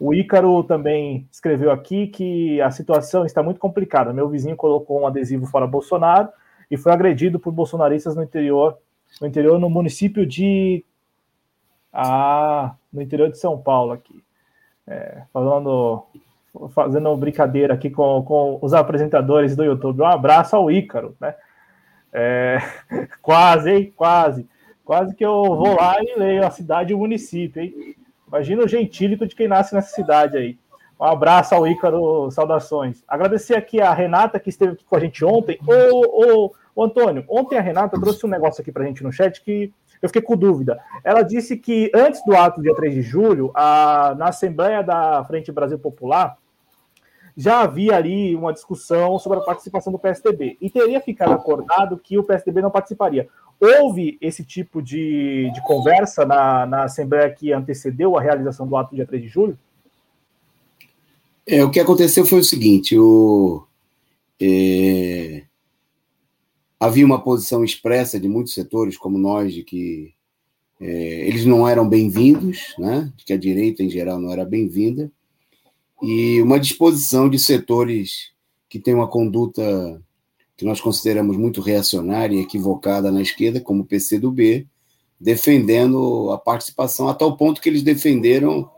O Ícaro também escreveu aqui que a situação está muito complicada. Meu vizinho colocou um adesivo fora Bolsonaro e foi agredido por bolsonaristas no interior, no interior, no município de. Ah, no interior de São Paulo aqui. É, falando fazendo brincadeira aqui com, com os apresentadores do YouTube. Um abraço ao Ícaro, né? É, [laughs] quase, hein? Quase. Quase que eu vou lá e leio a cidade e o município, hein? Imagina o gentílico de quem nasce nessa cidade aí. Um abraço ao Ícaro, saudações. Agradecer aqui a Renata, que esteve aqui com a gente ontem. Ô, ô, ô Antônio, ontem a Renata trouxe um negócio aqui para a gente no chat que eu fiquei com dúvida. Ela disse que antes do ato, dia 3 de julho, a, na Assembleia da Frente Brasil Popular, já havia ali uma discussão sobre a participação do PSDB e teria ficado acordado que o PSDB não participaria. Houve esse tipo de, de conversa na, na Assembleia que antecedeu a realização do ato dia 3 de julho? É, o que aconteceu foi o seguinte: o, é, havia uma posição expressa de muitos setores, como nós, de que é, eles não eram bem-vindos, né? de que a direita em geral não era bem-vinda, e uma disposição de setores que têm uma conduta que nós consideramos muito reacionária e equivocada na esquerda, como o PCdoB, defendendo a participação, a tal ponto que eles defenderam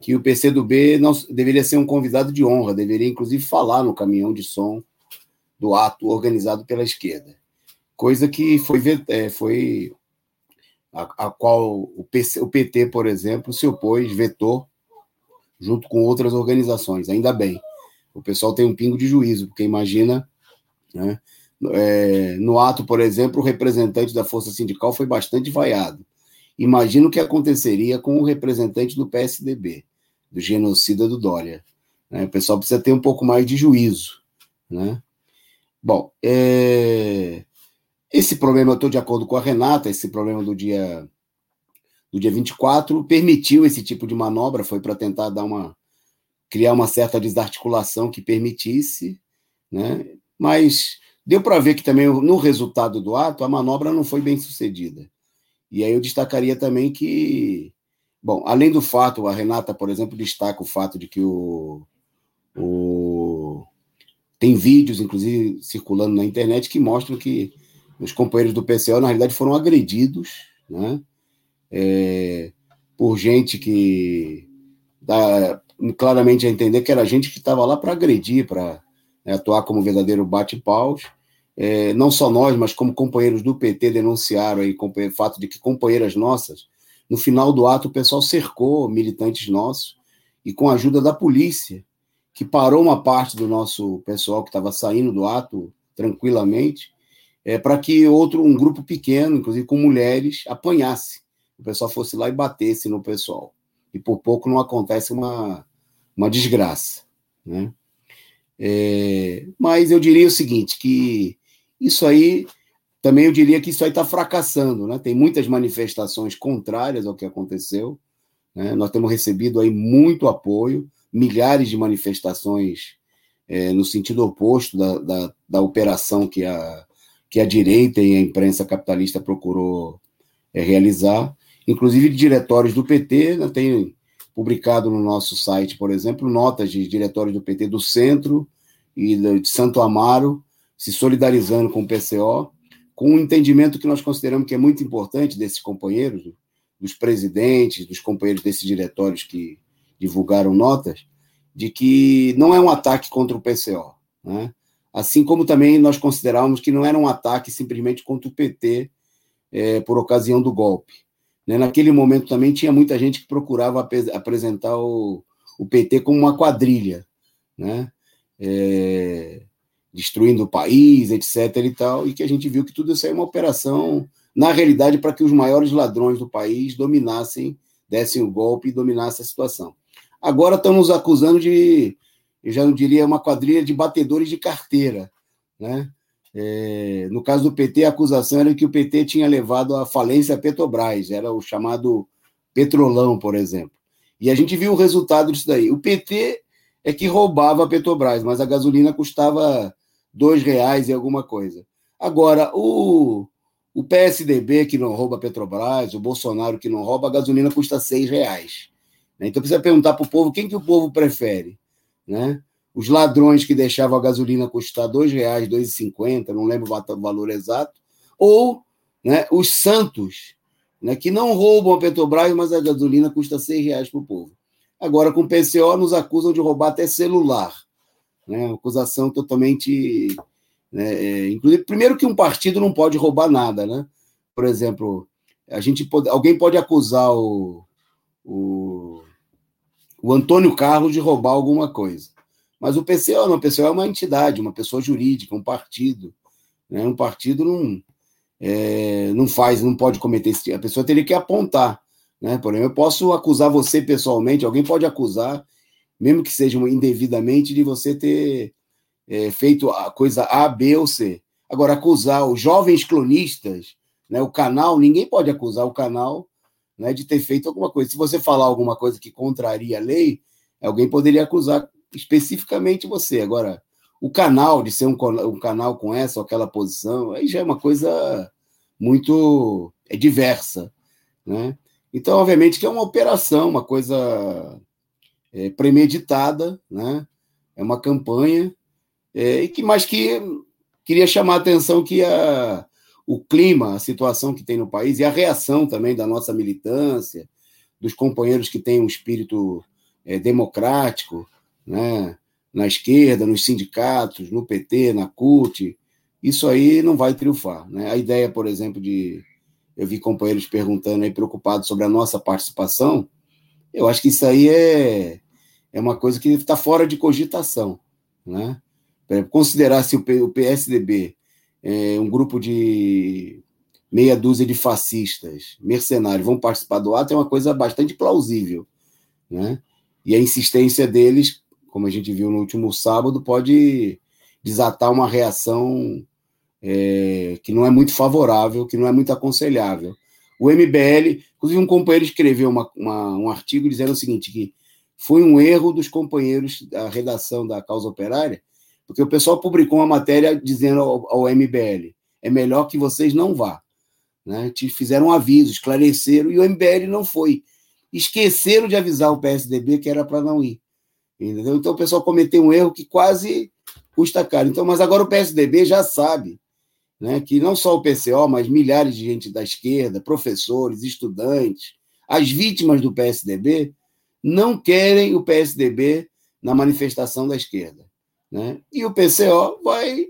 que o PCdoB não deveria ser um convidado de honra, deveria inclusive falar no caminhão de som do ato organizado pela esquerda. Coisa que foi, é, foi a, a qual o, PC, o PT, por exemplo, se opôs, vetou junto com outras organizações, ainda bem. O pessoal tem um pingo de juízo, porque imagina, né, é, no ato, por exemplo, o representante da Força Sindical foi bastante vaiado. Imagina o que aconteceria com o representante do PSDB, do genocida do Dória. Né? O pessoal precisa ter um pouco mais de juízo. Né? Bom, é... esse problema, eu estou de acordo com a Renata, esse problema do dia do dia 24 permitiu esse tipo de manobra, foi para tentar dar uma criar uma certa desarticulação que permitisse, né? Mas deu para ver que também no resultado do ato a manobra não foi bem sucedida. E aí eu destacaria também que, bom, além do fato, a Renata, por exemplo, destaca o fato de que o, o tem vídeos, inclusive, circulando na internet que mostram que os companheiros do PCO, na realidade, foram agredidos, né? É, por gente que dá claramente a entender que era gente que estava lá para agredir, para né, atuar como verdadeiro bate-paus. É, não só nós, mas como companheiros do PT denunciaram aí o fato de que companheiras nossas, no final do ato, o pessoal cercou militantes nossos e com a ajuda da polícia, que parou uma parte do nosso pessoal que estava saindo do ato tranquilamente, é, para que outro, um grupo pequeno, inclusive com mulheres, apanhasse. O pessoal fosse lá e batesse no pessoal. E por pouco não acontece uma, uma desgraça. Né? É, mas eu diria o seguinte, que isso aí, também eu diria que isso aí está fracassando, né? Tem muitas manifestações contrárias ao que aconteceu, né? Nós temos recebido aí muito apoio, milhares de manifestações é, no sentido oposto da, da, da, operação que a, que a direita e a imprensa capitalista procurou é, realizar, inclusive de diretórios do PT, né? tem publicado no nosso site, por exemplo, notas de diretórios do PT do Centro e de Santo Amaro, se solidarizando com o PCO, com um entendimento que nós consideramos que é muito importante desses companheiros, dos presidentes, dos companheiros desses diretórios que divulgaram notas, de que não é um ataque contra o PCO. Né? Assim como também nós considerávamos que não era um ataque simplesmente contra o PT é, por ocasião do golpe. Né? Naquele momento também tinha muita gente que procurava ap apresentar o, o PT como uma quadrilha. Né? É, destruindo o país, etc. e tal, e que a gente viu que tudo isso é uma operação, na realidade, para que os maiores ladrões do país dominassem, dessem o golpe e dominassem a situação. Agora estamos acusando de, eu já não diria uma quadrilha de batedores de carteira, né? É, no caso do PT, a acusação era que o PT tinha levado à falência a Petrobras, era o chamado Petrolão, por exemplo. E a gente viu o resultado disso daí. O PT é que roubava a Petrobras, mas a gasolina custava dois reais e alguma coisa. Agora, o, o PSDB que não rouba a Petrobras, o Bolsonaro que não rouba, a gasolina custa seis reais. Né? Então precisa perguntar para o povo quem que o povo prefere. Né? Os ladrões que deixavam a gasolina custar e cinquenta, não lembro o valor exato, ou né, os santos, né, que não roubam a Petrobras, mas a gasolina custa seis reais para o povo. Agora, com o PCO, nos acusam de roubar até celular né? Acusação totalmente. Né, é, inclusive, primeiro que um partido não pode roubar nada, né? Por exemplo, a gente pode, alguém pode acusar o, o, o Antônio Carlos de roubar alguma coisa. Mas o PCO não, o PCO é uma entidade, uma pessoa jurídica, um partido. Né? Um partido não, é, não faz, não pode cometer esse tipo. A pessoa teria que apontar. Né? Por exemplo, eu posso acusar você pessoalmente, alguém pode acusar mesmo que sejam indevidamente, de você ter é, feito a coisa A, B ou C. Agora, acusar os jovens clonistas, né, o canal, ninguém pode acusar o canal né, de ter feito alguma coisa. Se você falar alguma coisa que contraria a lei, alguém poderia acusar especificamente você. Agora, o canal, de ser um, um canal com essa ou aquela posição, aí já é uma coisa muito é diversa. Né? Então, obviamente, que é uma operação, uma coisa é, premeditada, né? É uma campanha é, e que mais que queria chamar a atenção que a, o clima, a situação que tem no país e a reação também da nossa militância, dos companheiros que têm um espírito é, democrático, né? Na esquerda, nos sindicatos, no PT, na CUT, isso aí não vai triunfar, né? A ideia, por exemplo, de eu vi companheiros perguntando aí preocupados sobre a nossa participação, eu acho que isso aí é, é uma coisa que está fora de cogitação. Né? Considerar se o PSDB é um grupo de meia dúzia de fascistas, mercenários, vão participar do ato é uma coisa bastante plausível. Né? E a insistência deles, como a gente viu no último sábado, pode desatar uma reação é, que não é muito favorável, que não é muito aconselhável. O MBL, inclusive um companheiro escreveu uma, uma, um artigo dizendo o seguinte, que foi um erro dos companheiros da redação da Causa Operária, porque o pessoal publicou uma matéria dizendo ao, ao MBL, é melhor que vocês não vá. Né? Te fizeram um aviso, esclareceram, e o MBL não foi. Esqueceram de avisar o PSDB que era para não ir. Entendeu? Então o pessoal cometeu um erro que quase custa caro. Então, mas agora o PSDB já sabe né, que não só o PCO, mas milhares de gente da esquerda, professores, estudantes, as vítimas do PSDB, não querem o PSDB na manifestação da esquerda. Né? E o PCO vai.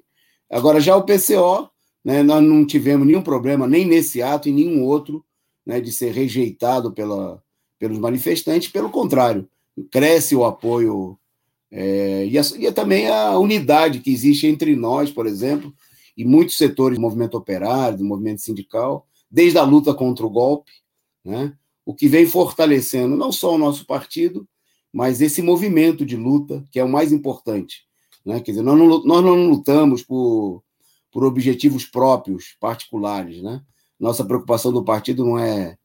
Agora, já o PCO, né, nós não tivemos nenhum problema, nem nesse ato e nenhum outro, né, de ser rejeitado pela, pelos manifestantes, pelo contrário, cresce o apoio é, e, a, e também a unidade que existe entre nós, por exemplo, e muitos setores do movimento operário, do movimento sindical, desde a luta contra o golpe, né? o que vem fortalecendo não só o nosso partido, mas esse movimento de luta, que é o mais importante. Né? Quer dizer, nós não, nós não lutamos por, por objetivos próprios, particulares. Né? Nossa preocupação do partido não é,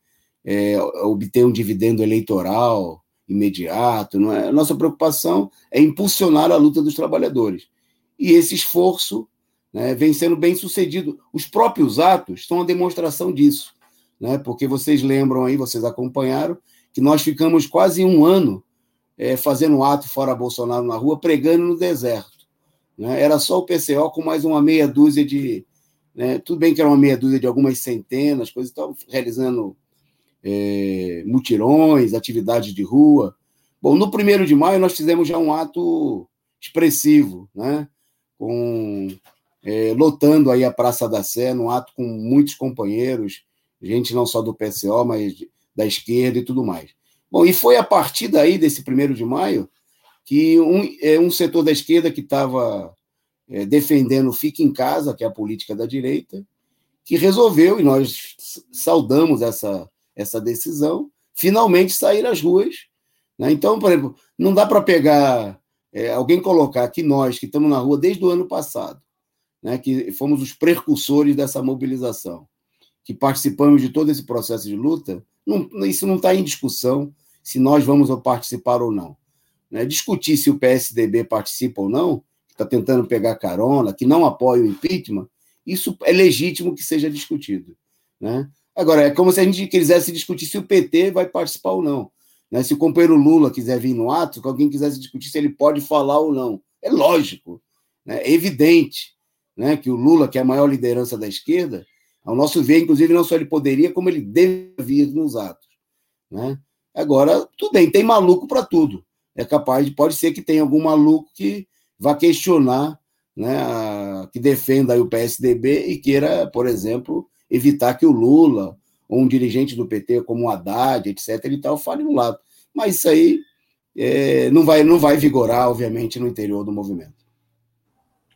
é obter um dividendo eleitoral, imediato, não é? A nossa preocupação é impulsionar a luta dos trabalhadores. E esse esforço né, vem sendo bem sucedido. Os próprios atos são a demonstração disso, né? Porque vocês lembram aí, vocês acompanharam, que nós ficamos quase um ano é, fazendo ato fora Bolsonaro na rua, pregando no deserto. Né? Era só o PCO com mais uma meia dúzia de. Né? Tudo bem que era uma meia dúzia de algumas centenas, coisas, estavam realizando é, mutirões, atividades de rua. Bom, no primeiro de maio nós fizemos já um ato expressivo, né? com é, lotando aí a Praça da Sé, num ato com muitos companheiros, gente não só do PCO, mas da esquerda e tudo mais. Bom, e foi a partir daí, desse primeiro de maio, que um, é, um setor da esquerda que estava é, defendendo Fique em Casa, que é a política da direita, que resolveu, e nós saudamos essa essa decisão, finalmente sair às ruas. Né? Então, por exemplo, não dá para pegar é, alguém colocar que nós, que estamos na rua desde o ano passado, né, que fomos os precursores dessa mobilização, que participamos de todo esse processo de luta, não, isso não está em discussão se nós vamos participar ou não. Né? Discutir se o PSDB participa ou não, que está tentando pegar carona, que não apoia o impeachment, isso é legítimo que seja discutido. Né? Agora, é como se a gente quisesse discutir se o PT vai participar ou não. Né? Se o companheiro Lula quiser vir no ato, que alguém quisesse discutir se ele pode falar ou não. É lógico, né? é evidente né? que o Lula, que é a maior liderança da esquerda, ao nosso ver, inclusive, não só ele poderia, como ele deve vir nos atos. Né? Agora, tudo bem, tem maluco para tudo. É capaz de, pode ser que tenha algum maluco que vá questionar, né, a, que defenda o PSDB e queira, por exemplo, evitar que o Lula ou um dirigente do PT como o Haddad, etc., e tal, fale no lado. Mas isso aí é, não, vai, não vai vigorar, obviamente, no interior do movimento.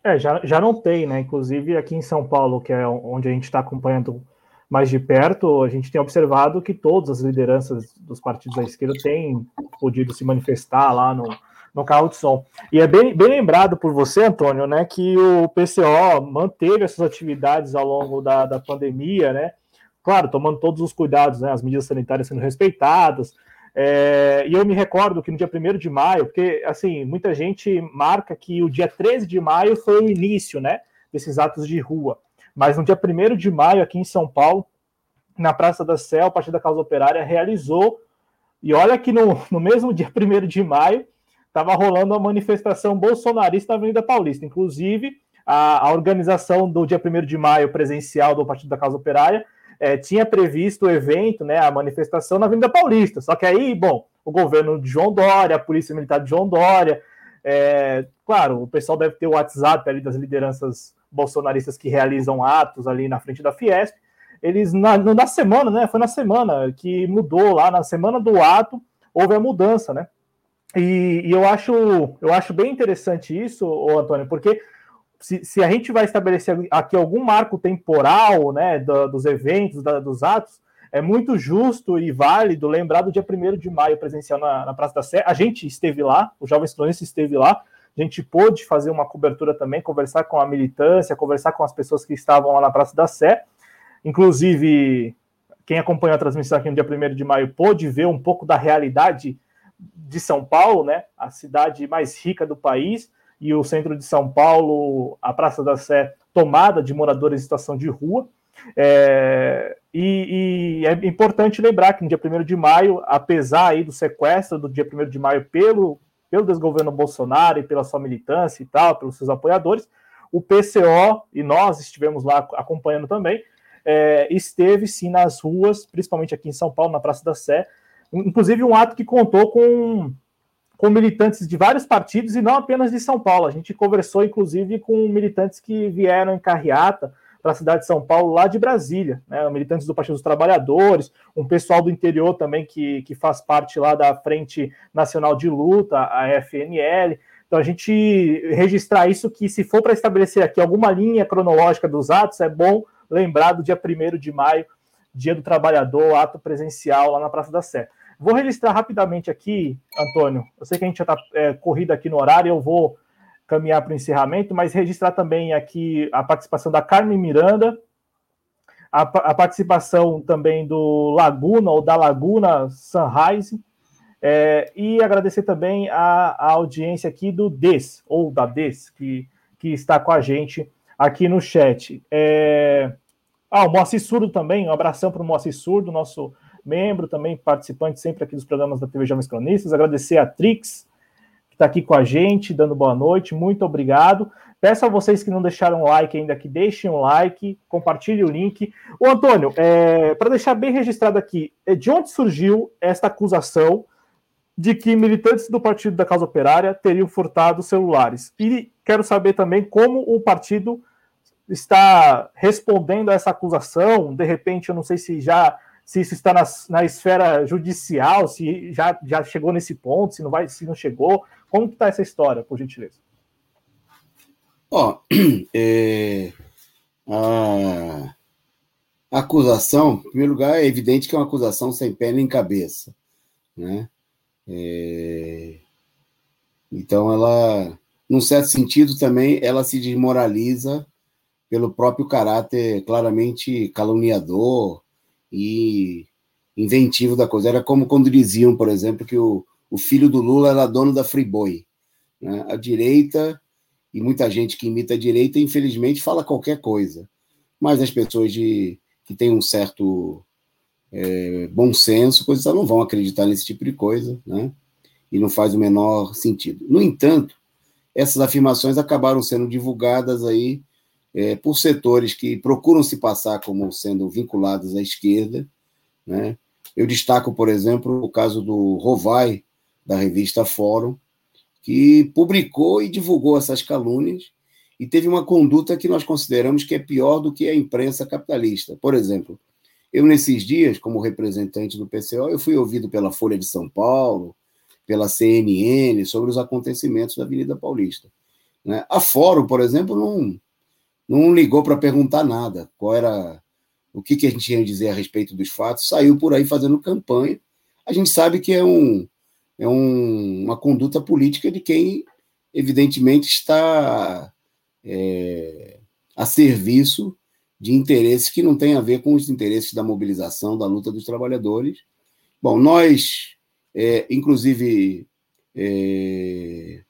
É, já, já não tem, né? Inclusive aqui em São Paulo, que é onde a gente está acompanhando mais de perto, a gente tem observado que todas as lideranças dos partidos da esquerda têm podido se manifestar lá no, no carro de som. E é bem, bem lembrado por você, Antônio, né, que o PCO manteve essas atividades ao longo da, da pandemia, né? Claro, tomando todos os cuidados, né, as medidas sanitárias sendo respeitadas. É, e eu me recordo que no dia 1 de maio, porque assim, muita gente marca que o dia 13 de maio foi o início, né, desses atos de rua. Mas no dia 1 de maio, aqui em São Paulo, na Praça da Sé, o Partido da Causa Operária realizou, e olha que no, no mesmo dia 1 de maio, estava rolando uma manifestação bolsonarista na Avenida Paulista. Inclusive, a, a organização do dia 1 de maio presencial do Partido da Causa Operária é, tinha previsto o evento, né, a manifestação na Avenida Paulista. Só que aí, bom, o governo de João Dória, a Polícia Militar de João Dória, é, claro, o pessoal deve ter o WhatsApp ali das lideranças bolsonaristas que realizam atos ali na frente da Fiesp. Eles, na, na semana, né, foi na semana que mudou lá, na semana do ato, houve a mudança, né? E, e, eu, acho, eu acho bem interessante isso, Antônio, porque se, se, a gente vai estabelecer aqui algum marco temporal né, do, dos eventos, da, dos atos, é muito justo e válido lembrar do dia 1 de maio presencial na, na, Praça da Sé. A gente esteve lá, o Jovem Cronistas esteve lá, a gente pôde fazer uma cobertura também, conversar com a militância, conversar com as pessoas que estavam lá na Praça da Sé. Inclusive, quem acompanhou a transmissão aqui no dia 1 de maio pôde ver um pouco da realidade de São Paulo, né? A cidade mais rica do país e o centro de São Paulo, a Praça da Sé, tomada de moradores em situação de rua. É, e, e, é importante lembrar que no dia 1 de maio, apesar aí do sequestro do dia 1 de maio pelo, pelo desgoverno Bolsonaro e pela sua militância e tal, pelos seus apoiadores, o PCO, e nós estivemos lá acompanhando também, é, esteve sim nas ruas, principalmente aqui em São Paulo, na Praça da Sé, inclusive um ato que contou com, com militantes de vários partidos e não apenas de São Paulo. A gente conversou, inclusive, com militantes que vieram em carreata para a cidade de São Paulo, lá de Brasília, né? militantes do Partido dos Trabalhadores, um pessoal do interior também que, que faz parte lá da Frente Nacional de Luta, a FNL. Então, a gente registrar isso, que se for para estabelecer aqui alguma linha cronológica dos atos, é bom lembrar do dia 1 de maio, Dia do Trabalhador, ato presencial lá na Praça da Sé. Vou registrar rapidamente aqui, Antônio. Eu sei que a gente já está é, corrido aqui no horário, eu vou caminhar para o encerramento, mas registrar também aqui a participação da Carmen Miranda, a, a participação também do Laguna, ou da Laguna Sunrise, é, e agradecer também a, a, audiência aqui do DES, ou da DES, que, que está com a gente aqui no chat. É... Ah, o Moacir Surdo também, um abração para o Moacir Surdo, nosso membro, também participante sempre aqui dos programas da TV Jovens Cronistas. Agradecer a Trix, que está aqui com a gente, dando boa noite. Muito obrigado. Peço a vocês que não deixaram like ainda que deixem um like, compartilhem o link. O Antônio, é, para deixar bem registrado aqui, é, de onde surgiu esta acusação de que militantes do Partido da Causa Operária teriam furtado celulares? E quero saber também como o partido está respondendo a essa acusação. De repente, eu não sei se já se isso está na, na esfera judicial, se já, já chegou nesse ponto, se não vai, se não chegou. Como está essa história, por gentileza? Ó, [clears throat] é, a, acusação, em primeiro lugar, é evidente que é uma acusação sem pé nem cabeça, né? É, então, ela, num certo sentido, também, ela se desmoraliza pelo próprio caráter claramente caluniador, e inventivo da coisa. Era como quando diziam, por exemplo, que o, o filho do Lula era dono da Friboi. Né? A direita, e muita gente que imita a direita, infelizmente, fala qualquer coisa. Mas as pessoas de, que têm um certo é, bom senso, coisas não vão acreditar nesse tipo de coisa, né? E não faz o menor sentido. No entanto, essas afirmações acabaram sendo divulgadas aí é, por setores que procuram se passar como sendo vinculados à esquerda. Né? Eu destaco, por exemplo, o caso do Rovai, da revista Fórum, que publicou e divulgou essas calúnias e teve uma conduta que nós consideramos que é pior do que a imprensa capitalista. Por exemplo, eu nesses dias, como representante do PCO, eu fui ouvido pela Folha de São Paulo, pela CNN, sobre os acontecimentos da Avenida Paulista. Né? A Fórum, por exemplo, não, não ligou para perguntar nada, qual era o que, que a gente tinha a dizer a respeito dos fatos, saiu por aí fazendo campanha. A gente sabe que é, um, é um, uma conduta política de quem, evidentemente, está é, a serviço de interesses que não têm a ver com os interesses da mobilização, da luta dos trabalhadores. Bom, nós, é, inclusive, é,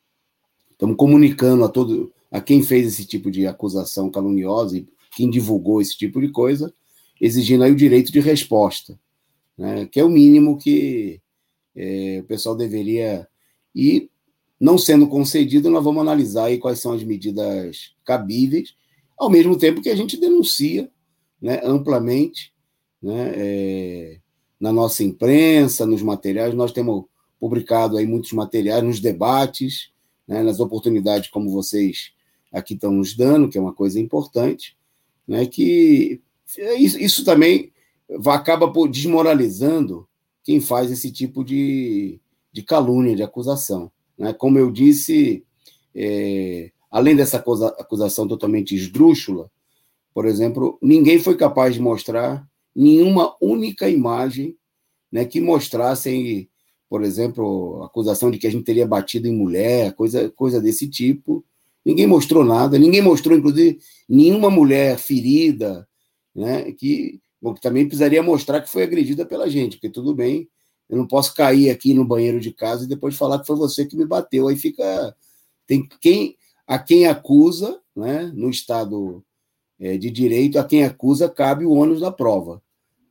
estamos comunicando a todo a quem fez esse tipo de acusação caluniosa e quem divulgou esse tipo de coisa, exigindo aí o direito de resposta, né, que é o mínimo que é, o pessoal deveria. E, não sendo concedido, nós vamos analisar aí quais são as medidas cabíveis, ao mesmo tempo que a gente denuncia né, amplamente né, é, na nossa imprensa, nos materiais. Nós temos publicado aí muitos materiais nos debates, né, nas oportunidades como vocês aqui estão nos dando, que é uma coisa importante, né, que isso, isso também acaba desmoralizando quem faz esse tipo de, de calúnia, de acusação. Né? Como eu disse, é, além dessa acusação totalmente esdrúxula, por exemplo, ninguém foi capaz de mostrar nenhuma única imagem né, que mostrasse, por exemplo, acusação de que a gente teria batido em mulher, coisa, coisa desse tipo. Ninguém mostrou nada, ninguém mostrou, inclusive, nenhuma mulher ferida, né, que, bom, que também precisaria mostrar que foi agredida pela gente, porque tudo bem, eu não posso cair aqui no banheiro de casa e depois falar que foi você que me bateu. Aí fica. Tem quem a quem acusa, né, no Estado é, de direito, a quem acusa cabe o ônus da prova.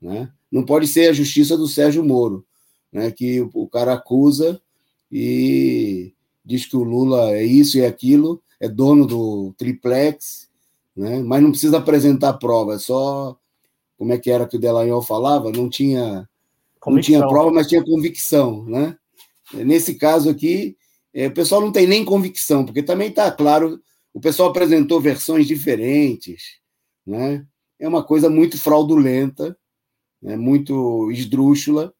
Né? Não pode ser a justiça do Sérgio Moro, né, que o, o cara acusa e diz que o Lula é isso e aquilo, é dono do triplex, né, mas não precisa apresentar prova, é só. Como é que era que o Delanhol falava? Não tinha, não tinha prova, mas tinha convicção. Né? Nesse caso aqui, é, o pessoal não tem nem convicção, porque também está claro, o pessoal apresentou versões diferentes, né? é uma coisa muito fraudulenta, né? muito esdrúxula,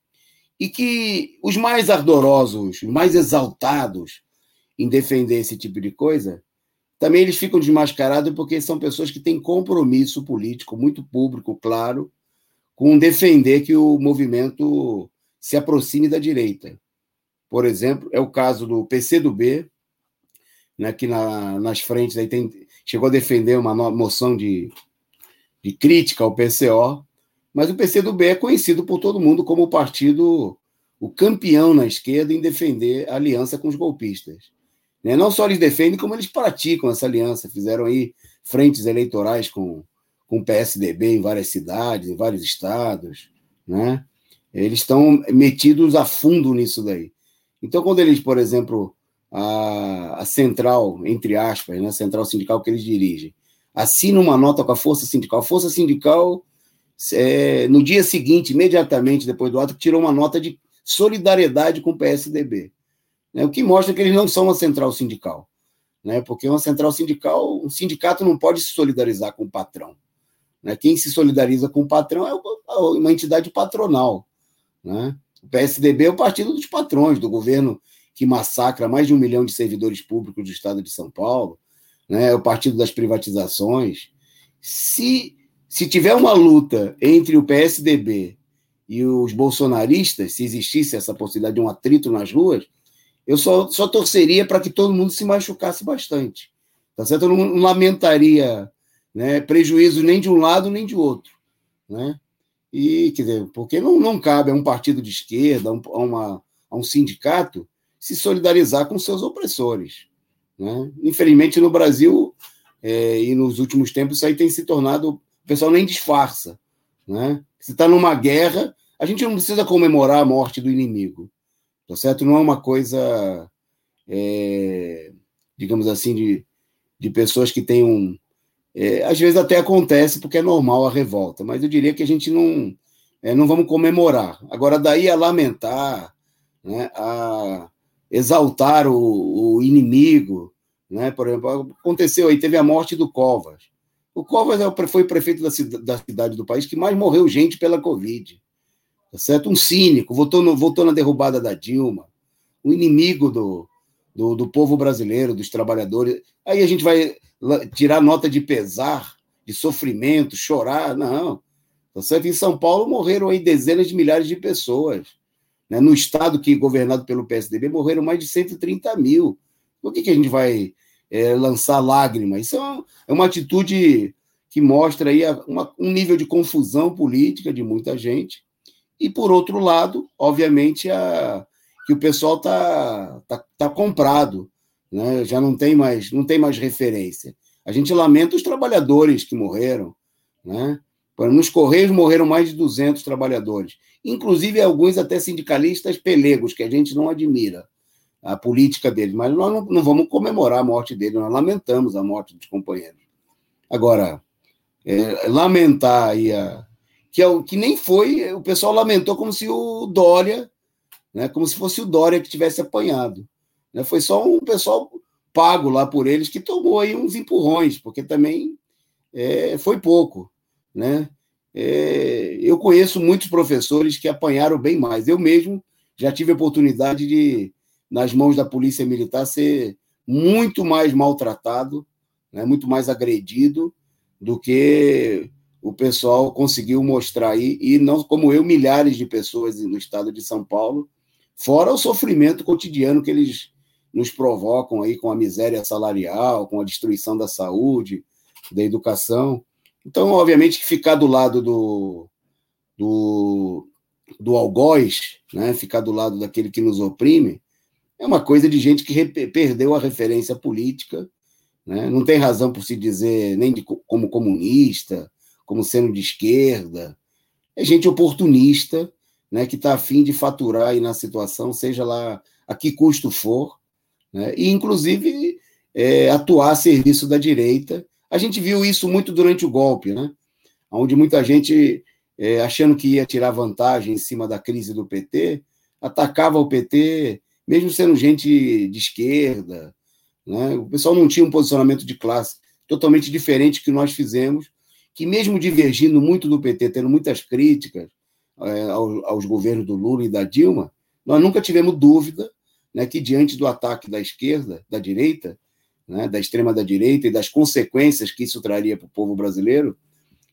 e que os mais ardorosos, os mais exaltados em defender esse tipo de coisa, também eles ficam desmascarados porque são pessoas que têm compromisso político muito público, claro, com defender que o movimento se aproxime da direita por exemplo, é o caso do PCdoB, né, que na, nas frentes aí tem, chegou a defender uma moção de, de crítica ao PCO, mas o PCdoB é conhecido por todo mundo como o partido, o campeão na esquerda em defender aliança com os golpistas. Né? Não só eles defendem, como eles praticam essa aliança. Fizeram aí frentes eleitorais com, com o PSDB em várias cidades, em vários estados. Né? Eles estão metidos a fundo nisso daí. Então, quando eles, por exemplo, a, a central, entre aspas, né, a central sindical que eles dirigem, assina uma nota com a força sindical, a força sindical, é, no dia seguinte, imediatamente depois do ato, tirou uma nota de solidariedade com o PSDB. Né, o que mostra que eles não são uma central sindical. Né, porque uma central sindical, um sindicato não pode se solidarizar com o patrão. Né, quem se solidariza com o patrão é uma entidade patronal. Né? O PSDB é o partido dos patrões, do governo que massacra mais de um milhão de servidores públicos do estado de São Paulo, né? é o partido das privatizações. Se, se tiver uma luta entre o PSDB e os bolsonaristas, se existisse essa possibilidade de um atrito nas ruas, eu só, só torceria para que todo mundo se machucasse bastante. Tá certo? Eu não lamentaria né, prejuízo nem de um lado nem de outro. Né? E, quer dizer, porque não, não cabe a um partido de esquerda, a, um, a, uma, a um sindicato, se solidarizar com seus opressores. Né? Infelizmente, no Brasil é, e nos últimos tempos, isso aí tem se tornado. O pessoal nem disfarça. Né? Se está numa guerra, a gente não precisa comemorar a morte do inimigo. Tá certo? Não é uma coisa, é, digamos assim, de, de pessoas que têm um, é, às vezes até acontece porque é normal a revolta, mas eu diria que a gente não, é, não vamos comemorar. Agora, daí a lamentar, né, a exaltar o, o inimigo, né, por exemplo, aconteceu aí, teve a morte do Covas. O Covas é foi o prefeito da, da cidade do país que mais morreu gente pela Covid. Tá certo? Um cínico, votou, no, votou na derrubada da Dilma, um inimigo do, do, do povo brasileiro, dos trabalhadores. Aí a gente vai tirar nota de pesar, de sofrimento, chorar, não. Tá certo? Em São Paulo morreram aí dezenas de milhares de pessoas. Né? No estado que governado pelo PSDB morreram mais de 130 mil. Por que, que a gente vai é, lançar lágrimas? Isso é uma, é uma atitude que mostra aí uma, um nível de confusão política de muita gente. E, por outro lado, obviamente, a, que o pessoal está tá, tá comprado né? já não tem mais não tem mais referência. A gente lamenta os trabalhadores que morreram, né? Nos Correios morreram mais de 200 trabalhadores, inclusive alguns até sindicalistas pelegos, que a gente não admira a política deles, mas nós não, não vamos comemorar a morte deles, nós lamentamos a morte dos companheiros. Agora, é, lamentar aí a, que, é o, que nem foi, o pessoal lamentou como se o Dória, né, como se fosse o Dória que tivesse apanhado. Né? Foi só um pessoal pago lá por eles que tomou aí uns empurrões, porque também é, foi pouco. Né? É, eu conheço muitos professores que apanharam bem mais. Eu mesmo já tive a oportunidade de, nas mãos da Polícia Militar, ser muito mais maltratado, né, muito mais agredido do que o pessoal conseguiu mostrar aí, e não como eu, milhares de pessoas no estado de São Paulo, fora o sofrimento cotidiano que eles nos provocam aí com a miséria salarial, com a destruição da saúde, da educação. Então, obviamente, que ficar do lado do, do, do algoz, né, ficar do lado daquele que nos oprime, é uma coisa de gente que perdeu a referência política, né, não tem razão por se dizer nem de, como comunista, como sendo de esquerda, é gente oportunista, né, que está afim de faturar aí na situação, seja lá a que custo for, né, e inclusive é, atuar a serviço da direita. A gente viu isso muito durante o golpe, né, onde muita gente, é, achando que ia tirar vantagem em cima da crise do PT, atacava o PT, mesmo sendo gente de esquerda. Né, o pessoal não tinha um posicionamento de classe totalmente diferente que nós fizemos, que mesmo divergindo muito do PT, tendo muitas críticas, é, aos, aos, governos do Lula e da Dilma, nós nunca tivemos dúvida né, que, diante do ataque da esquerda, da direita, né, da extrema da direita e das consequências que isso traria para o povo brasileiro,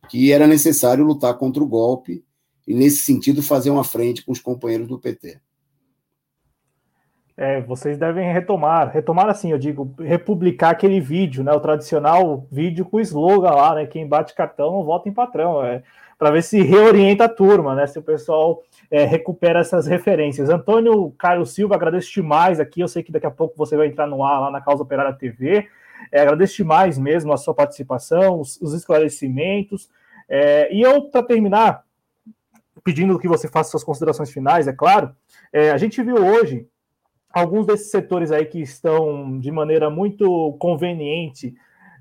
que era necessário lutar contra o golpe e, nesse sentido, fazer uma frente com os companheiros do PT. É, vocês devem retomar, retomar assim, eu digo, republicar aquele vídeo, né, o tradicional vídeo com o slogan lá, né, quem bate cartão não vota em patrão. É, para ver se reorienta a turma, né? Se o pessoal é, recupera essas referências. Antônio Carlos Silva, agradeço demais aqui. Eu sei que daqui a pouco você vai entrar no ar lá na Causa Operária TV. É, agradeço demais mesmo a sua participação, os, os esclarecimentos. É, e eu, para terminar, pedindo que você faça suas considerações finais, é claro, é, a gente viu hoje alguns desses setores aí que estão de maneira muito conveniente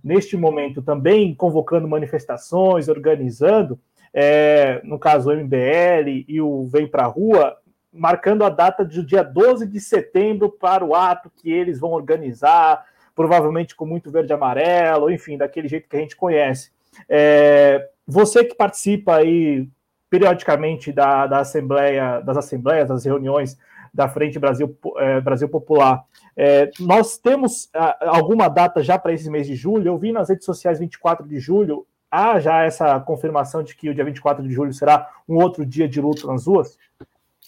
neste momento também convocando manifestações, organizando é, no caso o MBL e o Vem Pra Rua, marcando a data do dia 12 de setembro para o ato que eles vão organizar, provavelmente com muito verde e amarelo, enfim, daquele jeito que a gente conhece. É, você que participa aí periodicamente da, da Assembleia, das Assembleias, das reuniões da Frente Brasil, é, Brasil Popular. É, nós temos a, alguma data já para esse mês de julho? Eu vi nas redes sociais 24 de julho há já essa confirmação de que o dia 24 de julho será um outro dia de luta nas ruas?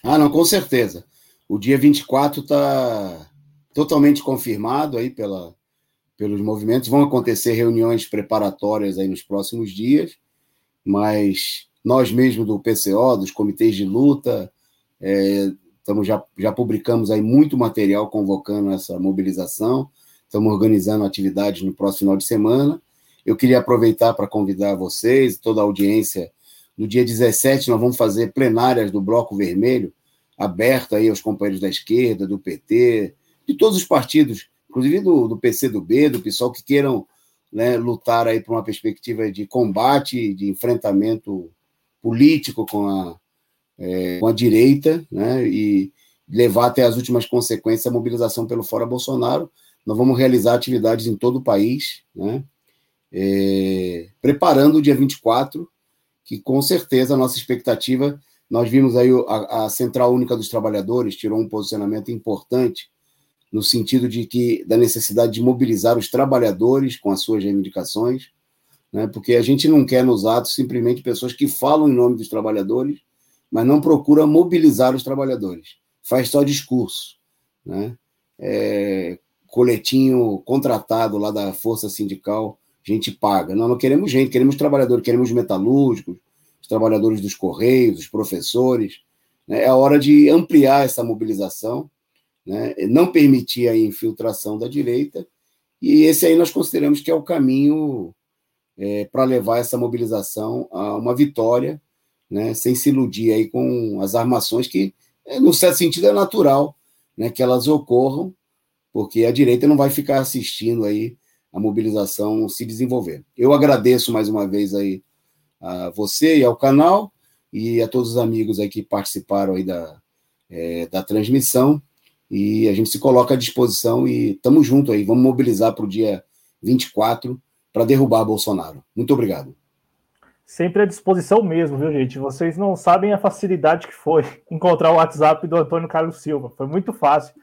Ah, não, com certeza. O dia 24 está totalmente confirmado aí pela, pelos movimentos. Vão acontecer reuniões preparatórias aí nos próximos dias, mas nós mesmos do PCO, dos comitês de luta, é, estamos já, já publicamos aí muito material convocando essa mobilização, estamos organizando atividades no próximo final de semana eu queria aproveitar para convidar vocês, toda a audiência. No dia 17, nós vamos fazer plenárias do Bloco Vermelho, aberta aí aos companheiros da esquerda, do PT, de todos os partidos, inclusive do, do PCdoB, do PSOL, que queiram né, lutar aí por uma perspectiva de combate, de enfrentamento político com a, é, com a direita, né, e levar até as últimas consequências a mobilização pelo Fora Bolsonaro. Nós vamos realizar atividades em todo o país, né, é, preparando o dia 24, que com certeza a nossa expectativa, nós vimos aí a, a, Central Única dos Trabalhadores tirou um posicionamento importante no sentido de que da necessidade de mobilizar os trabalhadores com as suas reivindicações, né, porque a gente não quer nos atos simplesmente pessoas que falam em nome dos trabalhadores, mas não procura mobilizar os trabalhadores, faz só discurso, né? É, coletinho contratado lá da força sindical gente paga. Não, não queremos gente, queremos trabalhadores, queremos metalúrgicos, os trabalhadores dos Correios, os professores. Né? É a hora de ampliar essa mobilização, né? não permitir a infiltração da direita, e esse aí nós consideramos que é o caminho é, para levar essa mobilização a uma vitória, né? sem se iludir aí com as armações que, é, no certo sentido, é natural né? que elas ocorram, porque a direita não vai ficar assistindo aí a mobilização se desenvolver. Eu agradeço mais uma vez aí a você e ao canal e a todos os amigos aí que participaram aí da, é, da transmissão e a gente se coloca à disposição e estamos juntos aí, vamos mobilizar para o dia 24 para derrubar Bolsonaro. Muito obrigado. Sempre à disposição mesmo, viu, gente? Vocês não sabem a facilidade que foi [laughs] encontrar o WhatsApp do Antônio Carlos Silva. Foi muito fácil.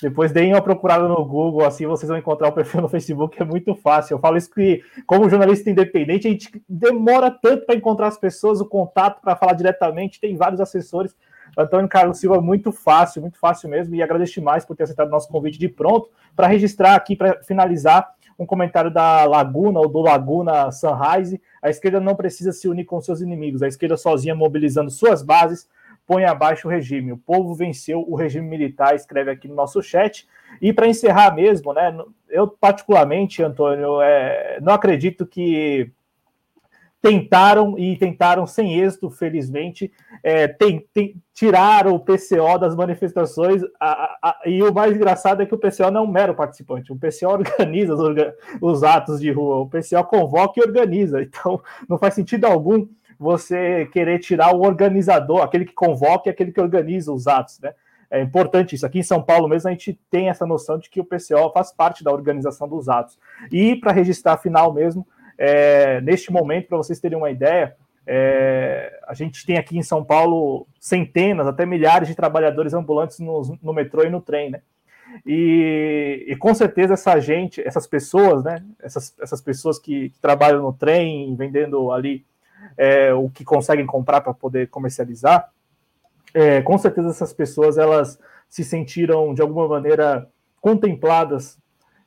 Depois deem uma procurada no Google, assim vocês vão encontrar o perfil no [laughs] Facebook, é muito fácil. Eu falo isso que, como jornalista independente, a gente demora tanto para encontrar as pessoas, o contato para falar diretamente, tem vários assessores. Antônio Carlos Silva, muito fácil, muito fácil mesmo, e agradeço demais por ter aceitado nosso convite de pronto para registrar aqui, para finalizar, um comentário da Laguna, ou do Laguna Sunrise. A esquerda não precisa se unir com seus inimigos, a esquerda sozinha mobilizando suas bases põe abaixo o regime. O povo venceu o regime militar, escreve aqui no nosso chat. E para encerrar mesmo, né? Eu particularmente, Antônio, é, não acredito que tentaram e tentaram sem êxito, felizmente, é, tem, tem, tirar o PCO das manifestações. A, a, e o mais engraçado é que o PCO não é um mero participante, o PCO organiza os, os atos de rua, o PCO convoca e organiza. Então, não faz sentido algum você querer tirar o organizador, aquele que convoca e aquele que organiza os atos, né? É importante isso. Aqui em São Paulo mesmo a gente tem essa noção de que o PCO faz parte da organização dos atos. E para registrar a final mesmo, é, neste momento, para vocês terem uma ideia, é, a gente tem aqui em São Paulo centenas, até milhares de trabalhadores ambulantes no, no metrô e no trem, né? E, e, com certeza essa gente, essas pessoas, né? Essas, essas pessoas que, que trabalham no trem, vendendo ali é, o que conseguem comprar para poder comercializar, é, com certeza essas pessoas elas se sentiram de alguma maneira contempladas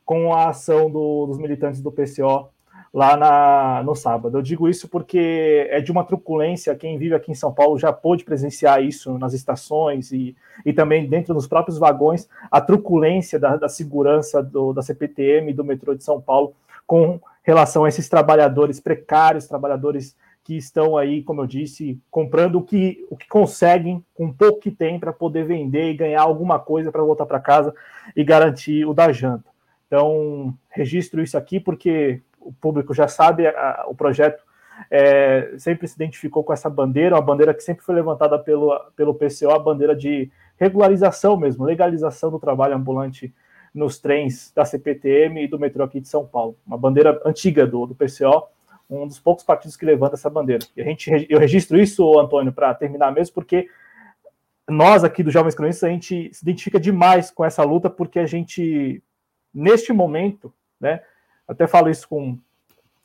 com a ação do, dos militantes do PCO lá na, no sábado. Eu digo isso porque é de uma truculência. Quem vive aqui em São Paulo já pôde presenciar isso nas estações e, e também dentro dos próprios vagões, a truculência da, da segurança do, da CPTM e do metrô de São Paulo com relação a esses trabalhadores precários, trabalhadores que estão aí, como eu disse, comprando o que, o que conseguem com pouco que tem para poder vender e ganhar alguma coisa para voltar para casa e garantir o da janta. Então, registro isso aqui porque o público já sabe, a, o projeto é, sempre se identificou com essa bandeira, uma bandeira que sempre foi levantada pelo, pelo PCO, a bandeira de regularização mesmo, legalização do trabalho ambulante nos trens da CPTM e do metrô aqui de São Paulo. Uma bandeira antiga do, do PCO, um dos poucos partidos que levanta essa bandeira. E a gente, eu registro isso, Antônio, para terminar mesmo, porque nós aqui do Jovens Cronistas, a gente se identifica demais com essa luta, porque a gente, neste momento, né, até falo isso com,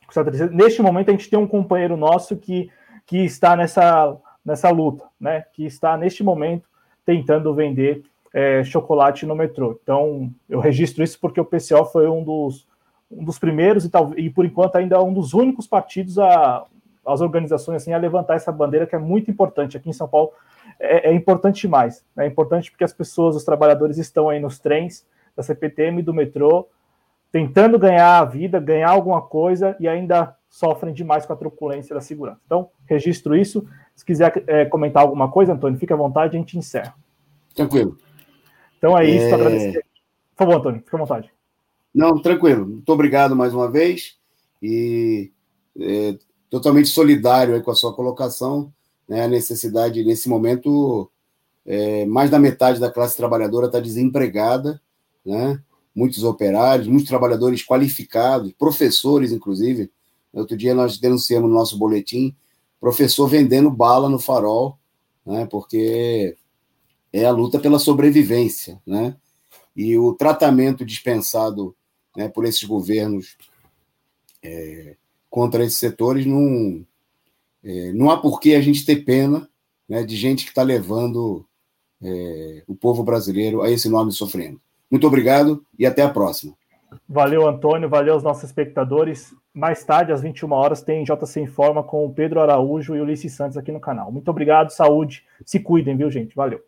com neste momento a gente tem um companheiro nosso que, que está nessa, nessa luta, né, que está neste momento tentando vender é, chocolate no metrô. Então, eu registro isso porque o PCO foi um dos um dos primeiros e, tal, e por enquanto ainda um dos únicos partidos a as organizações assim a levantar essa bandeira que é muito importante. Aqui em São Paulo é, é importante demais é importante porque as pessoas os trabalhadores estão aí nos trens da CPTM do metrô tentando ganhar a vida ganhar alguma coisa e ainda sofrem demais com a truculência da segurança. Então registro isso. Se quiser é, comentar alguma coisa Antônio fique à vontade a gente encerra. Tranquilo. Então é isso é... agradecer. Por favor Antônio fique à vontade. Não, tranquilo. Muito obrigado mais uma vez e é, totalmente solidário com a sua colocação. Né, a necessidade, nesse momento, é, mais da metade da classe trabalhadora está desempregada, né? Muitos operários, muitos trabalhadores qualificados, professores, inclusive. Outro dia nós denunciamos no nosso boletim professor vendendo bala no farol, né? porque é a luta pela sobrevivência. Né? E o tratamento dispensado né, por esses governos é, contra esses setores, não, é, não há por que a gente ter pena né, de gente que está levando é, o povo brasileiro a esse enorme sofrendo. Muito obrigado e até a próxima. Valeu, Antônio, valeu aos nossos espectadores. Mais tarde, às 21 horas, tem JC Informa com o Pedro Araújo e Ulisses Santos aqui no canal. Muito obrigado, saúde, se cuidem, viu, gente? Valeu.